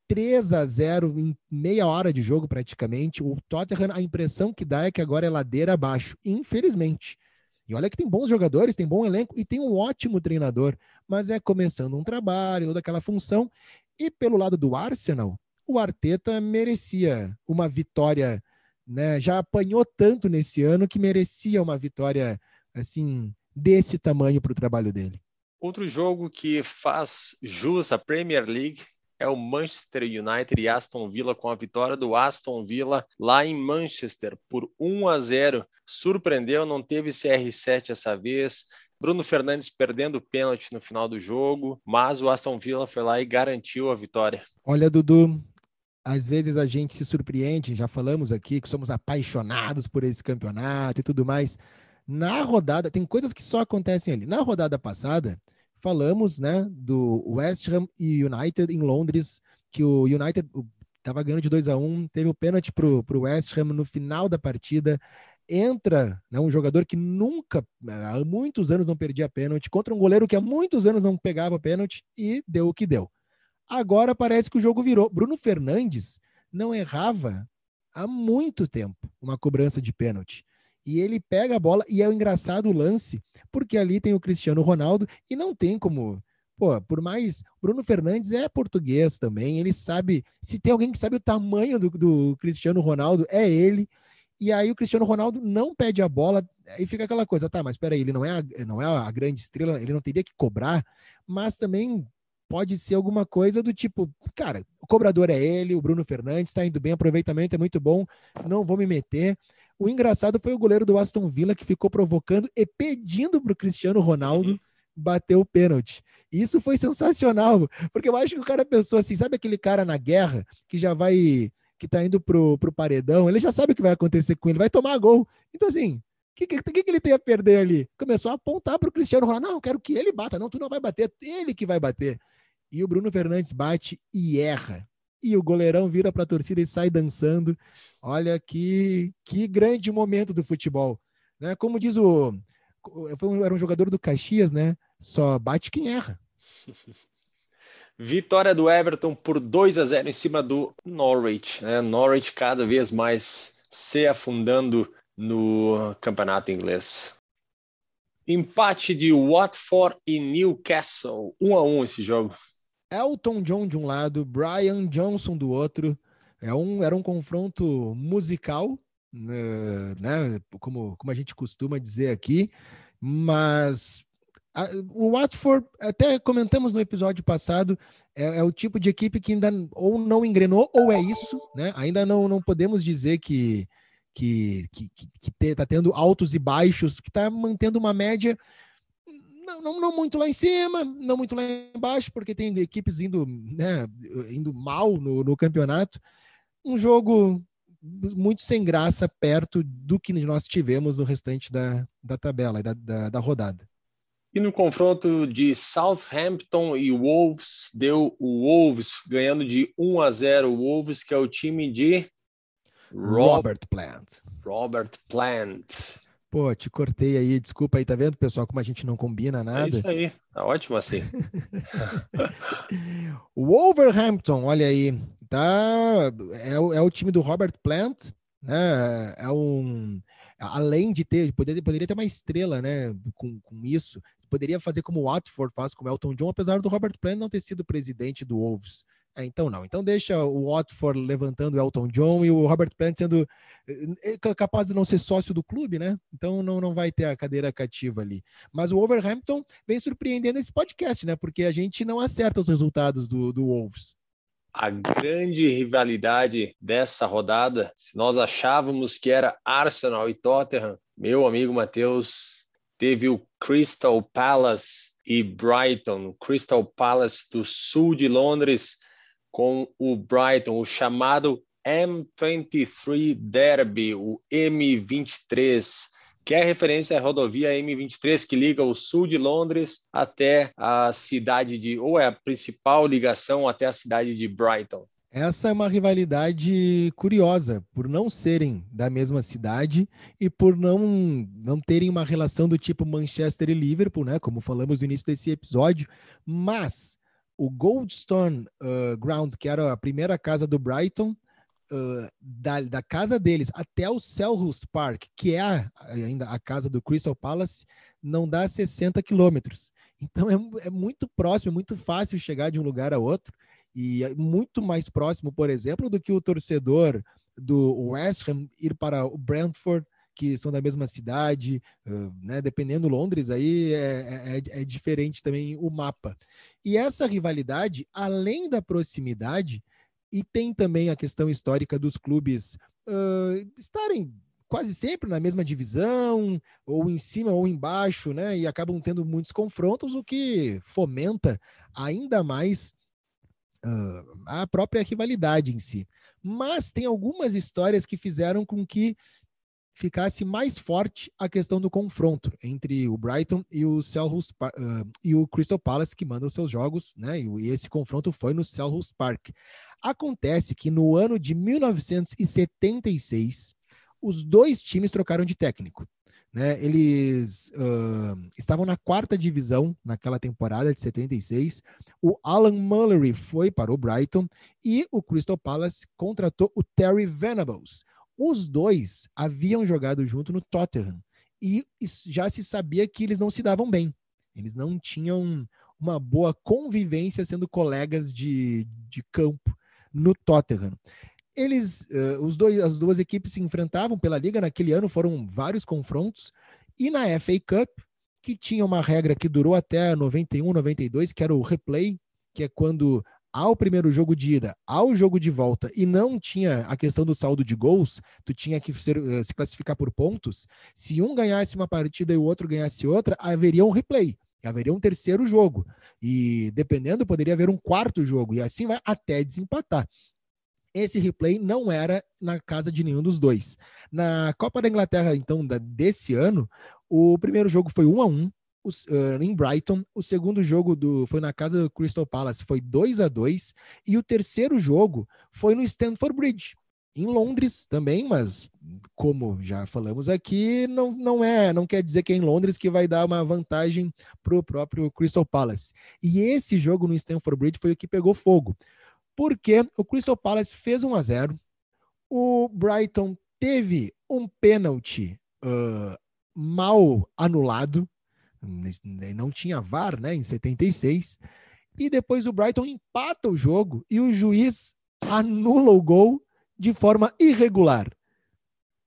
3 a 0 em meia hora de jogo praticamente. O Tottenham, a impressão que dá é que agora é ladeira abaixo, infelizmente. E olha que tem bons jogadores, tem bom elenco e tem um ótimo treinador, mas é começando um trabalho, toda aquela função. E pelo lado do Arsenal, o Arteta merecia uma vitória, né? Já apanhou tanto nesse ano que merecia uma vitória assim desse tamanho para o trabalho dele. Outro jogo que faz jus à Premier League é o Manchester United e Aston Villa com a vitória do Aston Villa lá em Manchester por 1 a 0. Surpreendeu, não teve CR7 essa vez. Bruno Fernandes perdendo o pênalti no final do jogo, mas o Aston Villa foi lá e garantiu a vitória. Olha, Dudu, às vezes a gente se surpreende, já falamos aqui que somos apaixonados por esse campeonato e tudo mais. Na rodada, tem coisas que só acontecem ali. Na rodada passada, falamos, né, do West Ham e United em Londres, que o United estava ganhando de 2 a 1 um, teve o pênalti para o West Ham no final da partida. Entra né, um jogador que nunca, há muitos anos, não perdia pênalti, contra um goleiro que há muitos anos não pegava pênalti e deu o que deu. Agora parece que o jogo virou. Bruno Fernandes não errava há muito tempo uma cobrança de pênalti e ele pega a bola e é o engraçado o lance, porque ali tem o Cristiano Ronaldo e não tem como, pô, por mais Bruno Fernandes é português também, ele sabe, se tem alguém que sabe o tamanho do, do Cristiano Ronaldo, é ele. E aí o Cristiano Ronaldo não pede a bola, aí fica aquela coisa, tá, mas peraí, ele não é a, não é a grande estrela, ele não teria que cobrar, mas também pode ser alguma coisa do tipo, cara, o cobrador é ele, o Bruno Fernandes, tá indo bem, aproveitamento é muito bom, não vou me meter. O engraçado foi o goleiro do Aston Villa que ficou provocando e pedindo para o Cristiano Ronaldo uhum. bater o pênalti. Isso foi sensacional, porque eu acho que o cara pensou assim, sabe aquele cara na guerra que já vai, que tá indo pro, pro paredão, ele já sabe o que vai acontecer com ele, vai tomar gol. Então assim, o que, que, que, ele tem a perder ali? Começou a apontar para o Cristiano Ronaldo, não, quero que ele bata, não, tu não vai bater, ele que vai bater. E o Bruno Fernandes bate e erra e o goleirão vira para a torcida e sai dançando. Olha que, que grande momento do futebol. Né? Como diz o. Era um jogador do Caxias, né? Só bate quem erra. Vitória do Everton por 2 a 0 em cima do Norwich. Né? Norwich cada vez mais se afundando no campeonato inglês. Empate de Watford e Newcastle. 1 a 1 esse jogo. Elton John de um lado, Brian Johnson do outro. É um, era um confronto musical, né, né, como, como a gente costuma dizer aqui, mas a, o Watford, até comentamos no episódio passado, é, é, o tipo de equipe que ainda ou não engrenou, ou é isso, né? Ainda não, não podemos dizer que que, que, que, que tá tendo altos e baixos, que está mantendo uma média não, não, não, muito lá em cima, não muito lá embaixo, porque tem equipes indo, né, indo mal no, no campeonato. Um jogo muito sem graça perto do que nós tivemos no restante da, da tabela, da, da, da rodada. E no confronto de Southampton e Wolves, deu o Wolves ganhando de 1 a 0. O Wolves, que é o time de Robert Plant. Robert Plant. Pô, te cortei aí, desculpa aí, tá vendo, pessoal, como a gente não combina é nada? É isso aí, tá ótimo assim. o Wolverhampton, olha aí, tá, é, é o time do Robert Plant, né, é um, além de ter, poderia, poderia ter uma estrela, né, com, com isso, poderia fazer como o Watford faz com o Elton John, apesar do Robert Plant não ter sido presidente do Wolves, É, então não. Então deixa o Watford levantando o Elton John e o Robert Plant sendo eh, capaz de não ser sócio do clube, né? Então não, não vai ter a cadeira cativa ali. Mas o Wolverhampton vem surpreendendo esse podcast, né? Porque a gente não acerta os resultados do, do Wolves. A grande rivalidade dessa rodada, se nós achávamos que era Arsenal e Tottenham, meu amigo Matheus, teve o Crystal Palace e Brighton, Crystal Palace do sul de Londres, com o Brighton, o chamado M23 Derby, o M23, que é referência à rodovia M23 que liga o sul de Londres até a cidade de, ou é a principal ligação até a cidade de Brighton. Essa é uma rivalidade curiosa, por não serem da mesma cidade e por não, não terem uma relação do tipo Manchester e Liverpool, né? Como falamos no início desse episódio, mas o Goldstone uh, Ground, que era a primeira casa do Brighton, uh, da, da, casa deles até o Selhurst Park, que é a, ainda a casa do Crystal Palace, não dá 60 quilômetros. Então é, é muito próximo, é muito fácil chegar de um lugar a outro e é muito mais próximo, por exemplo, do que o torcedor do West Ham ir para o Brentford que são da mesma cidade, né? Dependendo Londres, aí é, é, é, diferente também o mapa. E essa rivalidade, além da proximidade, e tem também a questão histórica dos clubes uh, estarem quase sempre na mesma divisão, ou em cima ou embaixo, né? E acabam tendo muitos confrontos, o que fomenta ainda mais uh, a própria rivalidade em si. Mas tem algumas histórias que fizeram com que ficasse mais forte a questão do confronto entre o Brighton e o Selhurst, uh, e o Crystal Palace que mandam seus jogos, né? E esse confronto foi no Selhurst Park. Acontece que no ano de 1976 os dois times trocaram de técnico. Né, eles uh, estavam na quarta divisão naquela temporada de 76. O Alan Mullery foi para o Brighton e o Crystal Palace contratou o Terry Venables, os dois haviam jogado junto no Tottenham e já se sabia que eles não se davam bem. Eles não tinham uma boa convivência sendo colegas de, de campo no Tottenham. Eles, uh, os dois, as duas equipes se enfrentavam pela liga naquele ano, foram vários confrontos e na FA Cup, que tinha uma regra que durou até 91, 92, que era o replay, que é quando ao primeiro jogo de ida, ao jogo de volta, e não tinha a questão do saldo de gols, tu tinha que ser, uh, se classificar por pontos, se um ganhasse uma partida e o outro ganhasse outra, haveria um replay, haveria um terceiro jogo. E dependendo, poderia haver um quarto jogo, e assim vai até desempatar. Esse replay não era na casa de nenhum dos dois. Na Copa da Inglaterra, então, da, desse ano, o primeiro jogo foi 1 a 1 uh, em Brighton. O segundo jogo do, foi na casa do Crystal Palace, foi 2 a 2 E o terceiro jogo foi no Stamford Bridge, em Londres também, mas como já falamos aqui, não, não é, não quer dizer que é em Londres que vai dar uma vantagem para o próprio Crystal Palace. E esse jogo no Stamford Bridge foi o que pegou fogo, porque o Crystal Palace fez 1 a 0 o Brighton teve um pênalti uh, mal anulado, não tinha VAR, né, em 76. E depois o Brighton empata o jogo e o juiz anula o gol de forma irregular.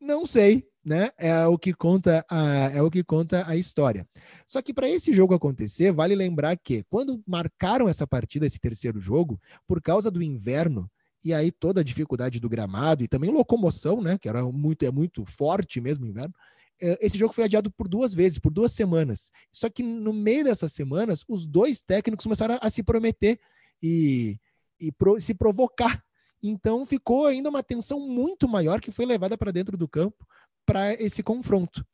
Não sei, né? É o que conta a, é o que conta a história. Só que para esse jogo acontecer, vale lembrar que quando marcaram essa partida, esse terceiro jogo, por causa do inverno, e aí toda a dificuldade do gramado e também locomoção, né, que era muito é muito forte mesmo o inverno, esse jogo foi adiado por duas vezes, por duas semanas. Só que no meio dessas semanas, os dois técnicos começaram a, a se prometer e, e pro, se provocar. Então ficou ainda uma tensão muito maior que foi levada para dentro do campo para esse confronto.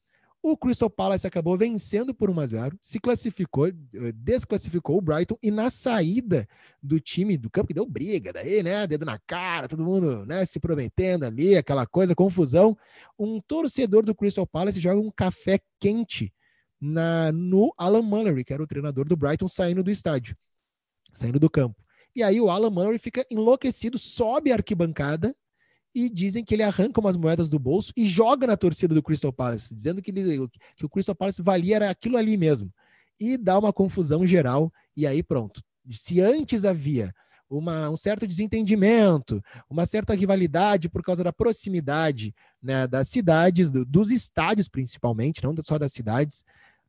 O Crystal Palace acabou vencendo por 1 a 0, se classificou, eh, desclassificou o Brighton e na saída do time do campo que deu briga, daí, né, dedo na cara, todo mundo, né, se prometendo ali, aquela coisa, confusão. Um torcedor do Crystal Palace joga um café quente na no Alan Mullery, que era o treinador do Brighton, saindo do estádio, saindo do campo. E aí o Alan Mullery fica enlouquecido, sobe a arquibancada e dizem que ele arranca umas moedas do bolso e joga na torcida do Crystal Palace, dizendo que, ele, que o Crystal Palace valia era aquilo ali mesmo. E dá uma confusão geral, e aí pronto. Se antes havia uma, um certo desentendimento, uma certa rivalidade por causa da proximidade né, das cidades, do, dos estádios principalmente, não só das cidades.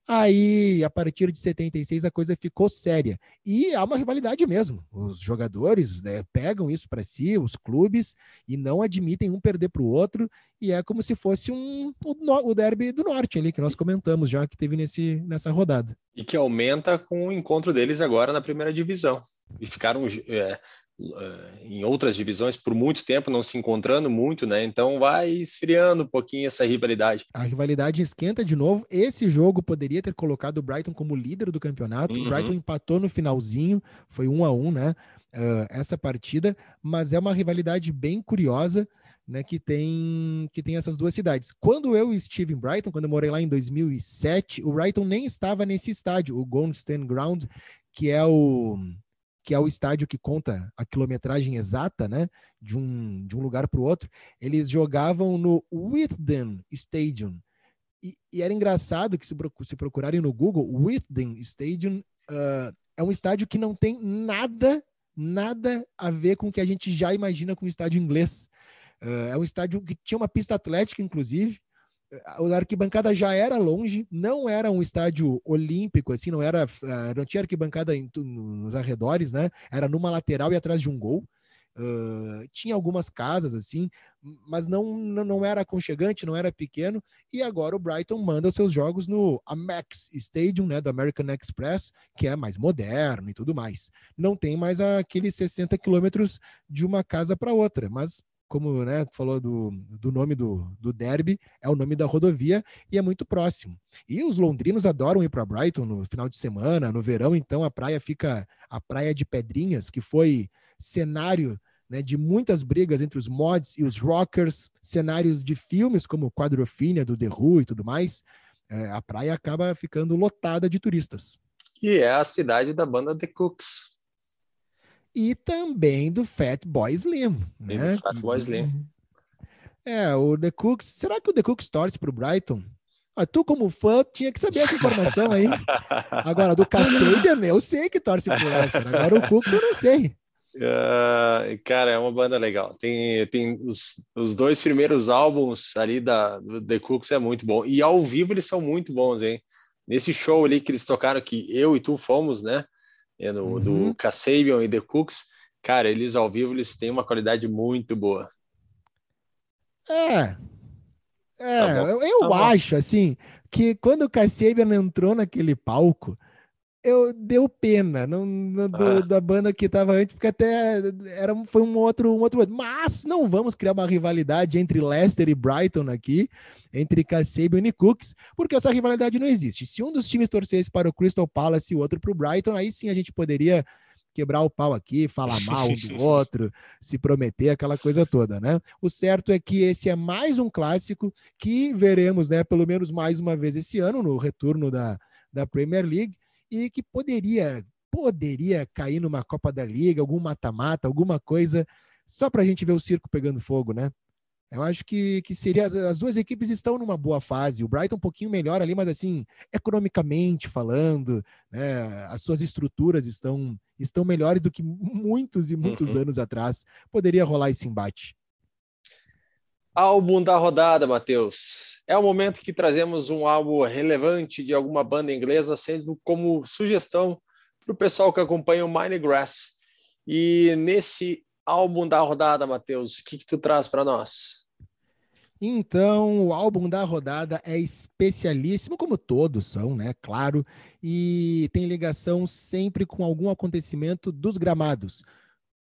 Aí, a partir de 76, a coisa ficou séria. E há uma rivalidade mesmo. Os jogadores né, pegam isso para si, os clubes, e não admitem um perder para o outro. E é como se fosse um, o, o derby do norte ali, que nós comentamos já que teve nesse, nessa rodada. E que aumenta com o encontro deles agora na primeira divisão. E ficaram é, em outras divisões por muito tempo, não se encontrando muito, né? Então vai esfriando um pouquinho essa rivalidade. A rivalidade esquenta de novo. Esse jogo poderia ter colocado o Brighton como líder do campeonato. Uhum. O Brighton empatou no finalzinho, foi um a um, né? Uh, essa partida, mas é uma rivalidade bem curiosa. Né, que tem que tem essas duas cidades. Quando eu estive em Brighton, quando eu morei lá em 2007, o Brighton nem estava nesse estádio, o Goldstein Ground, que é o que é o estádio que conta a quilometragem exata, né, de um, de um lugar para o outro, eles jogavam no Withden Stadium. E, e, era engraçado que se, se procurarem no Google, Withden Stadium uh, é um estádio que não tem nada, nada a ver com o que a gente já imagina com estádio inglês. Uh, é um estádio que tinha uma pista atlética, inclusive, a arquibancada já era longe, não era um estádio olímpico, assim, não era, ah, não tinha arquibancada em, nos arredores, né? Era numa lateral e atrás de um gol. Uh, tinha algumas casas assim, mas não, não, não era aconchegante, não era pequeno. E agora o Brighton manda os seus jogos no Amex Stadium, né, do American Express, que é mais moderno e tudo mais. Não tem mais aqueles 60 quilômetros de uma casa para outra, mas como né, falou do, do nome do, do derby, é o nome da rodovia e é muito próximo. E os londrinos adoram ir para Brighton no final de semana, no verão, então a praia fica a Praia de Pedrinhas, que foi cenário né, de muitas brigas entre os mods e os rockers, cenários de filmes como Quadrofinia, do The Who e tudo mais. É, a praia acaba ficando lotada de turistas. E é a cidade da banda The Cooks e também do Fat Boy Slim. Né? Fat Boy Slim. É, o The Cooks. Será que o The Cooks torce para o Brighton? Ah, tu, como fã, tinha que saber essa informação aí. Agora, do Kasabian, eu sei que torce pro Leicester. Agora, o Cooks, eu não sei. Uh, cara, é uma banda legal. Tem, tem os, os dois primeiros álbuns ali da do The Cooks é muito bom. E ao vivo eles são muito bons, hein? Nesse show ali que eles tocaram, que eu e tu fomos, né? É no, uhum. do Kasabian e The Cooks, cara, eles ao vivo eles têm uma qualidade muito boa. É. É, tá eu, eu tá acho assim que quando o Kasabian entrou naquele palco, eu deu pena não, não do, ah. da banda que estava antes, porque até era, foi um outro, um outro. Mas não vamos criar uma rivalidade entre Leicester e Brighton aqui, entre Kasabian e Cooks, porque essa rivalidade não existe. Se um dos times torcesse para o Crystal Palace e o outro para o Brighton, aí sim a gente poderia quebrar o pau aqui, falar mal um do outro, se prometer, aquela coisa toda, né? O certo é que esse é mais um clássico que veremos, né, pelo menos mais uma vez esse ano, no retorno da, da Premier League e que poderia poderia cair numa Copa da Liga, algum mata-mata, alguma coisa, só para a gente ver o circo pegando fogo, né? Eu acho que, que seria. As duas equipes estão numa boa fase. O Brighton um pouquinho melhor ali, mas assim, economicamente falando, né, as suas estruturas estão, estão melhores do que muitos e muitos uhum. anos atrás. Poderia rolar esse embate. Álbum da rodada, Matheus. É o momento que trazemos um álbum relevante de alguma banda inglesa, sendo como sugestão para o pessoal que acompanha o Mindgrass. E nesse álbum da rodada, Matheus, o que, que tu traz para nós? Então, o álbum da rodada é especialíssimo, como todos são, né? Claro, e tem ligação sempre com algum acontecimento dos gramados.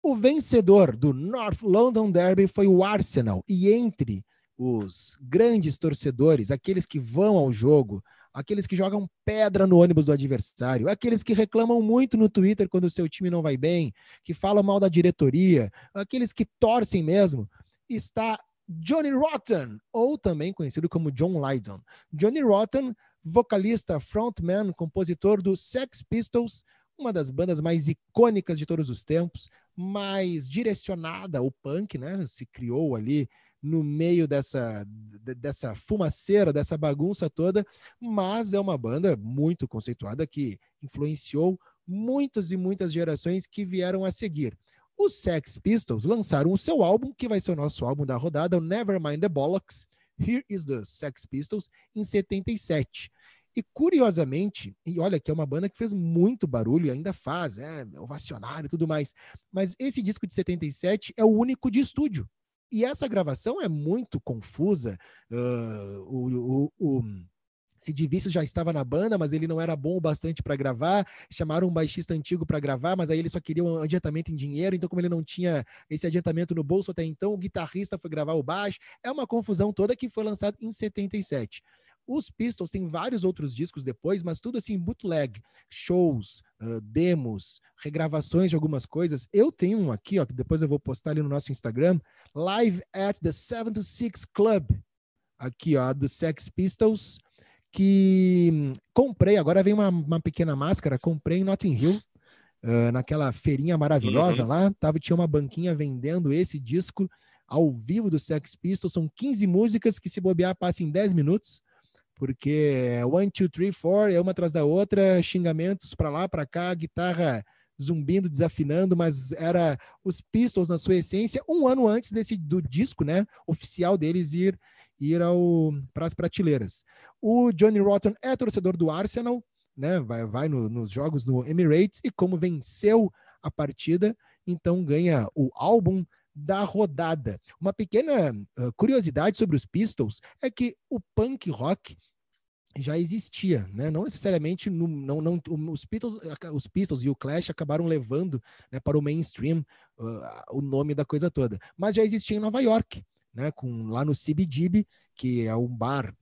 O vencedor do North London Derby foi o Arsenal, e entre os grandes torcedores, aqueles que vão ao jogo, aqueles que jogam pedra no ônibus do adversário, aqueles que reclamam muito no Twitter quando o seu time não vai bem, que falam mal da diretoria, aqueles que torcem mesmo, está Johnny Rotten, ou também conhecido como John Lydon. Johnny Rotten, vocalista, frontman, compositor do Sex Pistols, uma das bandas mais icônicas de todos os tempos, mais direcionada ao punk, né? Se criou ali no meio dessa, dessa fumaceira, dessa bagunça toda, mas é uma banda muito conceituada que influenciou muitas e muitas gerações que vieram a seguir. Os Sex Pistols lançaram o seu álbum, que vai ser o nosso álbum da rodada, o Nevermind the Bollocks, Here is the Sex Pistols, em 77. E curiosamente, e olha que é uma banda que fez muito barulho, e ainda faz, é ovacionário e tudo mais, mas esse disco de 77 é o único de estúdio. E essa gravação é muito confusa. Uh, o, o, o Sid Vicious já estava na banda, mas ele não era bom o bastante para gravar. Chamaram um baixista antigo para gravar, mas aí ele só queria um adiantamento em dinheiro. Então, como ele não tinha esse adiantamento no bolso até então, o guitarrista foi gravar o baixo. É uma confusão toda que foi lançado em 77. Os Pistols têm vários outros discos depois, mas tudo assim, bootleg, shows, uh, demos, regravações de algumas coisas. Eu tenho um aqui, ó, que depois eu vou postar ali no nosso Instagram, Live at the 76 Club. Aqui, ó, do Sex Pistols, que comprei, agora vem uma, uma pequena máscara, comprei em Notting Hill, uh, naquela feirinha maravilhosa uhum. lá, tava, tinha uma banquinha vendendo esse disco ao vivo do Sex Pistols, são 15 músicas que se bobear passa em 10 minutos porque é one, two, three, four, é uma atrás da outra, xingamentos para lá, para cá, guitarra zumbindo, desafinando, mas era os Pistols na sua essência, um ano antes desse do disco, né, oficial deles ir ir ao para as prateleiras. O Johnny Rotten é torcedor do Arsenal, né, vai vai no, nos jogos no Emirates e como venceu a partida, então ganha o álbum da rodada. Uma pequena uh, curiosidade sobre os Pistols é que o punk rock já existia, né? Não necessariamente no, não, não, os Beatles, os Pistols e o Clash acabaram levando né, para o mainstream uh, o nome da coisa toda, mas já existia em Nova York, né? Com lá no CBGB, que é um bar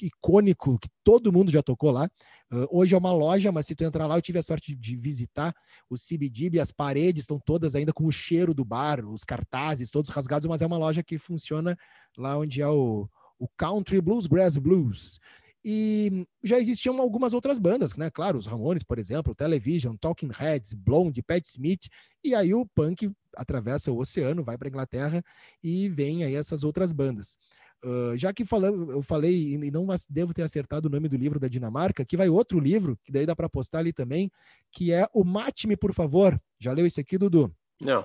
icônico que todo mundo já tocou lá. Uh, hoje é uma loja, mas se tu entrar lá, eu tive a sorte de visitar o CBGB, as paredes estão todas ainda com o cheiro do bar, os cartazes todos rasgados, mas é uma loja que funciona lá onde é o, o Country Blues Grass Blues. E já existiam algumas outras bandas, né? Claro, os Ramones, por exemplo, Television, Talking Heads, Blonde, Pat Smith, e aí o punk atravessa o oceano, vai para Inglaterra e vem aí essas outras bandas. Uh, já que falando, eu falei e não devo ter acertado o nome do livro da Dinamarca, que vai outro livro, que daí dá para postar ali também, que é o Mate-me, por favor. Já leu esse aqui, Dudu? Não.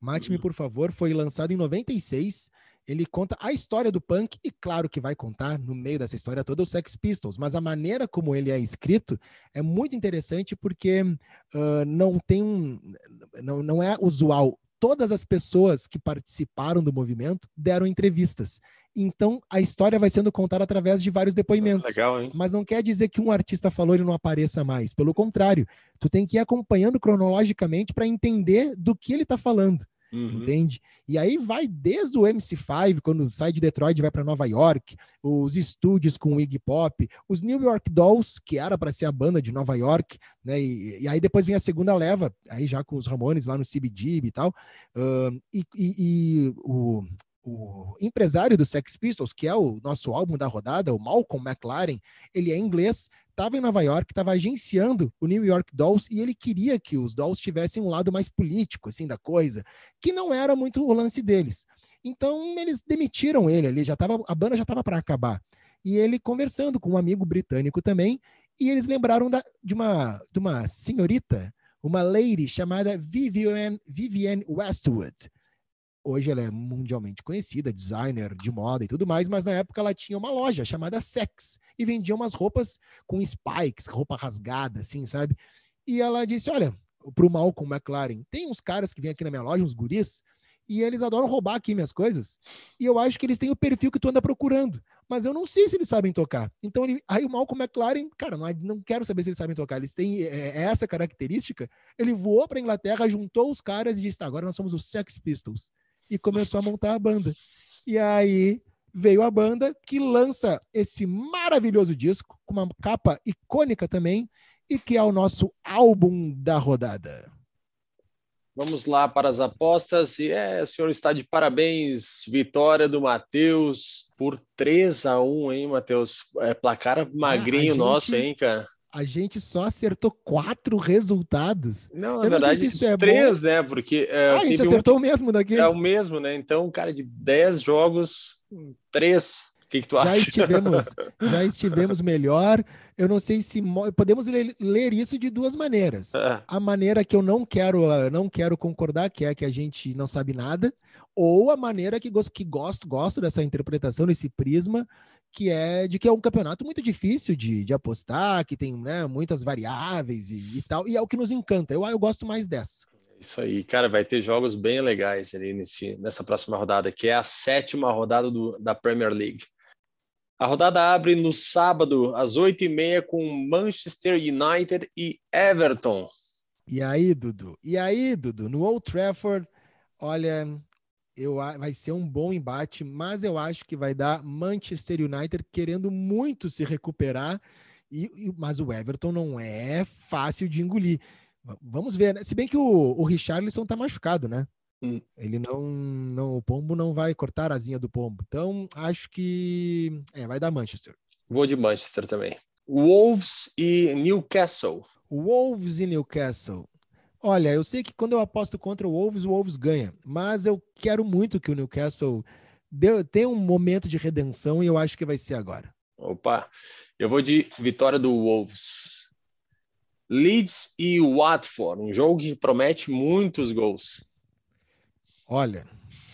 Mate-me, por favor, foi lançado em 96 ele conta a história do punk e claro que vai contar no meio dessa história toda os Sex Pistols, mas a maneira como ele é escrito é muito interessante porque uh, não tem um, não, não é usual. Todas as pessoas que participaram do movimento deram entrevistas. Então a história vai sendo contada através de vários depoimentos. Legal? Mas não quer dizer que um artista falou e não apareça mais. Pelo contrário, tu tem que ir acompanhando cronologicamente para entender do que ele está falando. Uhum. Entende? E aí vai desde o MC5, quando sai de Detroit vai para Nova York, os estúdios com o Iggy Pop, os New York Dolls, que era para ser a banda de Nova York, né? E, e, aí depois vem a segunda leva, aí já com os Ramones lá no CBGB e tal. Uh, e, e, e o, o empresário do Sex Pistols, que é o nosso álbum da rodada, o Malcolm McLaren, ele é inglês, estava em Nova York, estava agenciando o New York Dolls e ele queria que os Dolls tivessem um lado mais político, assim, da coisa, que não era muito o lance deles. Então eles demitiram ele, ele já tava, a banda já estava para acabar. E ele conversando com um amigo britânico também, e eles lembraram da, de, uma, de uma senhorita, uma lady chamada Vivienne Westwood Hoje ela é mundialmente conhecida, designer de moda e tudo mais, mas na época ela tinha uma loja chamada Sex e vendia umas roupas com spikes, roupa rasgada, assim, sabe? E ela disse: Olha, pro Malcolm McLaren, tem uns caras que vêm aqui na minha loja, uns guris, e eles adoram roubar aqui minhas coisas. E eu acho que eles têm o perfil que tu anda procurando. Mas eu não sei se eles sabem tocar. Então, ele, aí o Malcolm McLaren, cara, não, não quero saber se eles sabem tocar. Eles têm é, é essa característica. Ele voou para Inglaterra, juntou os caras e disse: tá, agora nós somos os Sex Pistols e começou a montar a banda. E aí veio a banda que lança esse maravilhoso disco, com uma capa icônica também, e que é o nosso álbum da rodada. Vamos lá para as apostas. E é, o senhor está de parabéns. Vitória do Matheus por 3 a 1 hein, Matheus? É, placar magrinho nosso, hein, cara? A gente só acertou quatro resultados. Não, na Eu verdade, não isso é três, bom. né? Porque é, ah, a gente acertou um... o mesmo daqui. É o mesmo, né? Então, cara, de dez jogos, três, que, que tu já acha? Estivemos, já estivemos melhor. Eu não sei se podemos ler, ler isso de duas maneiras. É. A maneira que eu não quero, não quero concordar, que é que a gente não sabe nada, ou a maneira que gosto, que gosto, gosto dessa interpretação, desse prisma, que é de que é um campeonato muito difícil de, de apostar, que tem né, muitas variáveis e, e, tal, e é o que nos encanta. Eu, eu gosto mais dessa. Isso aí, cara, vai ter jogos bem legais ali nesse, nessa próxima rodada, que é a sétima rodada do, da Premier League. A rodada abre no sábado, às oito e meia, com Manchester United e Everton. E aí, Dudu? E aí, Dudu? No Old Trafford, olha, eu, vai ser um bom embate, mas eu acho que vai dar Manchester United querendo muito se recuperar, e, e mas o Everton não é fácil de engolir. Vamos ver, né? Se bem que o, o Richarlison tá machucado, né? Hum. Ele não, não, o pombo não vai cortar a asinha do pombo. Então, acho que é, vai dar Manchester. Vou de Manchester também. Wolves e Newcastle. Wolves e Newcastle. Olha, eu sei que quando eu aposto contra o Wolves, o Wolves ganha, mas eu quero muito que o Newcastle dê, tenha um momento de redenção e eu acho que vai ser agora. Opa, eu vou de vitória do Wolves. Leeds e Watford, um jogo que promete muitos gols. Olha,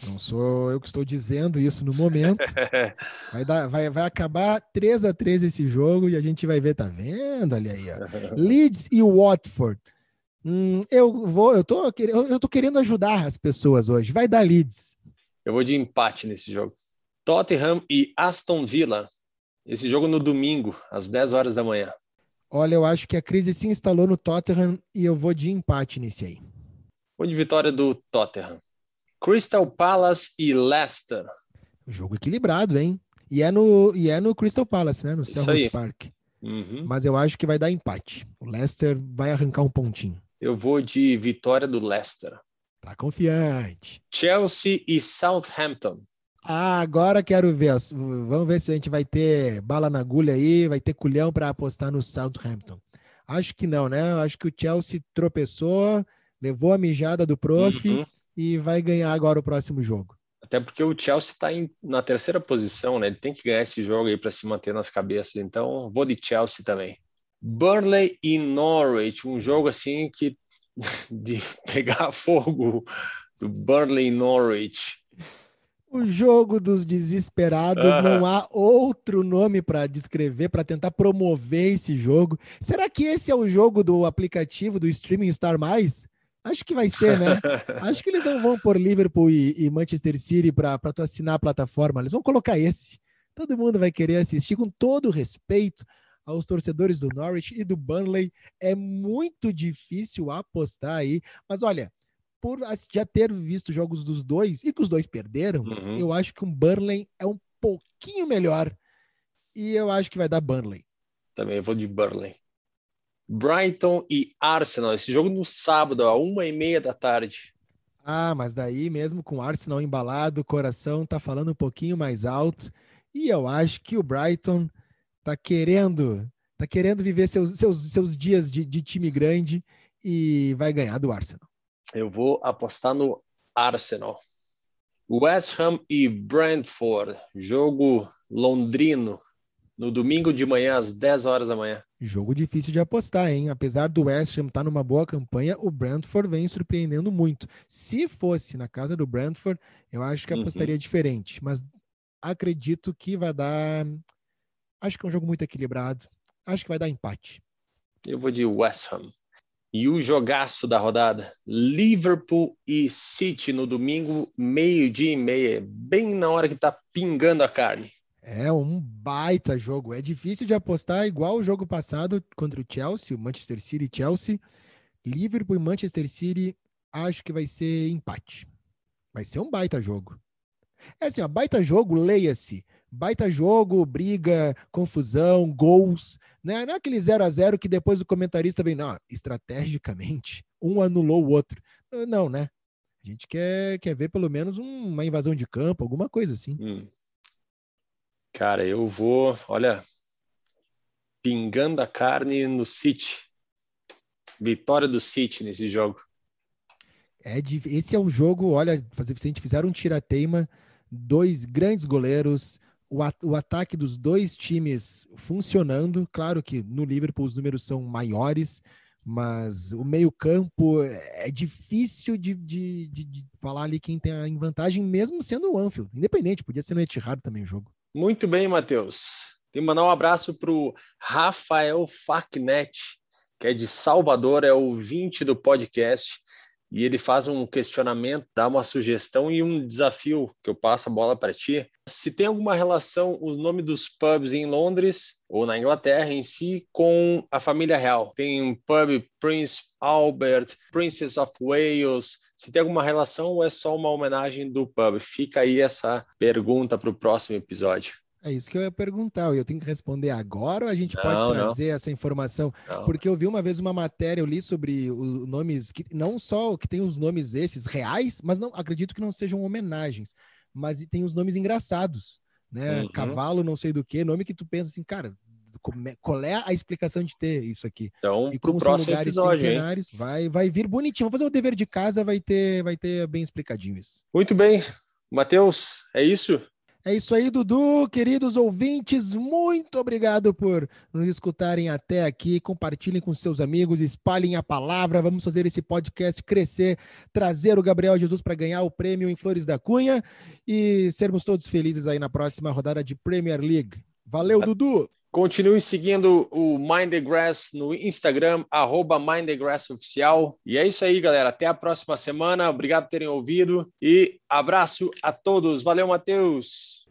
não sou eu que estou dizendo isso no momento. Vai, dar, vai, vai acabar 3 a 3 esse jogo e a gente vai ver, tá vendo? Olha aí, ó. Leeds e Watford. Hum, eu vou, eu tô, eu tô querendo ajudar as pessoas hoje. Vai dar Leeds. Eu vou de empate nesse jogo. Tottenham e Aston Villa. Esse jogo no domingo, às 10 horas da manhã. Olha, eu acho que a crise se instalou no Tottenham e eu vou de empate nesse aí. Vou de vitória do Tottenham. Crystal Palace e Leicester. Jogo equilibrado, hein? E é no, e é no Crystal Palace, né? No Selhurst Park. Uhum. Mas eu acho que vai dar empate. O Leicester vai arrancar um pontinho. Eu vou de vitória do Leicester. Tá confiante. Chelsea e Southampton. Ah, agora quero ver. Vamos ver se a gente vai ter bala na agulha aí, vai ter culhão para apostar no Southampton. Acho que não, né? Acho que o Chelsea tropeçou, levou a mijada do prof uhum. e vai ganhar agora o próximo jogo. Até porque o Chelsea está na terceira posição, né? Ele tem que ganhar esse jogo aí para se manter nas cabeças. Então, vou de Chelsea também. Burnley e Norwich, um jogo assim que de pegar fogo do Burnley e Norwich. O jogo dos desesperados, não há outro nome para descrever, para tentar promover esse jogo. Será que esse é o jogo do aplicativo do Streaming Star Mais? Acho que vai ser, né? Acho que eles não vão por Liverpool e, e Manchester City para tu assinar a plataforma. Eles vão colocar esse. Todo mundo vai querer assistir com todo respeito aos torcedores do Norwich e do Burnley. É muito difícil apostar aí, mas olha, por já ter visto jogos dos dois e que os dois perderam, uhum. eu acho que um Burnley é um pouquinho melhor e eu acho que vai dar Burnley. Também vou de Burnley. Brighton e Arsenal, esse jogo no sábado, a uma e meia da tarde. Ah, mas daí mesmo com o Arsenal embalado, o coração tá falando um pouquinho mais alto e eu acho que o Brighton tá querendo, tá querendo viver seus, seus, seus dias de, de time grande e vai ganhar do Arsenal. Eu vou apostar no Arsenal. West Ham e Brentford, jogo londrino, no domingo de manhã, às 10 horas da manhã. Jogo difícil de apostar, hein? Apesar do West Ham estar tá numa boa campanha, o Brentford vem surpreendendo muito. Se fosse na casa do Brentford, eu acho que apostaria uhum. diferente, mas acredito que vai dar Acho que é um jogo muito equilibrado. Acho que vai dar empate. Eu vou de West Ham. E o jogaço da rodada: Liverpool e City no domingo, meio-dia e meia, bem na hora que tá pingando a carne. É um baita jogo. É difícil de apostar, igual o jogo passado contra o Chelsea, o Manchester City e Chelsea. Liverpool e Manchester City, acho que vai ser empate. Vai ser um baita jogo. É assim, ó, baita jogo, leia-se baita jogo, briga, confusão, gols, né? Não é aquele 0 a 0 que depois o comentarista vem, não, estrategicamente, um anulou o outro. Não, né? A gente quer, quer ver pelo menos uma invasão de campo, alguma coisa assim. Hum. Cara, eu vou, olha, pingando a carne no City. Vitória do City nesse jogo. É, esse é um jogo, olha, se a gente fizer um tira-teima, dois grandes goleiros, o, at o ataque dos dois times funcionando. Claro que no Liverpool os números são maiores, mas o meio-campo é difícil de, de, de, de, falar ali quem tem em vantagem, mesmo sendo o Anfield. Independente, podia ser no Etihad também o jogo. Muito bem, Matheus. Tem que mandar um abraço para o Rafael Facnet, que é de Salvador, é ouvinte do podcast e ele faz um questionamento, dá uma sugestão e um desafio que eu passo a bola para ti. Se tem alguma relação o nome dos pubs em Londres ou na Inglaterra em si com a família real? Tem um pub Prince Albert, Princess of Wales. Se tem alguma relação ou é só uma homenagem do pub? Fica aí essa pergunta para o próximo episódio. É isso que eu ia perguntar. Eu tenho que responder agora ou a gente não, pode trazer não. essa informação? Não. Porque eu vi uma vez uma matéria, eu li sobre os nomes, que não só que tem os nomes esses reais, mas não acredito que não sejam homenagens, mas tem os nomes engraçados, né? Uhum. Cavalo, não sei do que, nome que tu pensa assim, cara, qual é a explicação de ter isso aqui? Então, e como próximo lugares episódio, centenários, vai, vai vir bonitinho. Vamos fazer o dever de casa, vai ter, vai ter bem explicadinho isso. Muito bem. Matheus, é isso? É isso aí, Dudu. Queridos ouvintes, muito obrigado por nos escutarem até aqui. Compartilhem com seus amigos, espalhem a palavra. Vamos fazer esse podcast crescer, trazer o Gabriel Jesus para ganhar o prêmio em Flores da Cunha e sermos todos felizes aí na próxima rodada de Premier League. Valeu, Dudu! Continue seguindo o Mind the Grass no Instagram, arroba Mind the Grass Oficial. E é isso aí, galera. Até a próxima semana. Obrigado por terem ouvido e abraço a todos. Valeu, Matheus!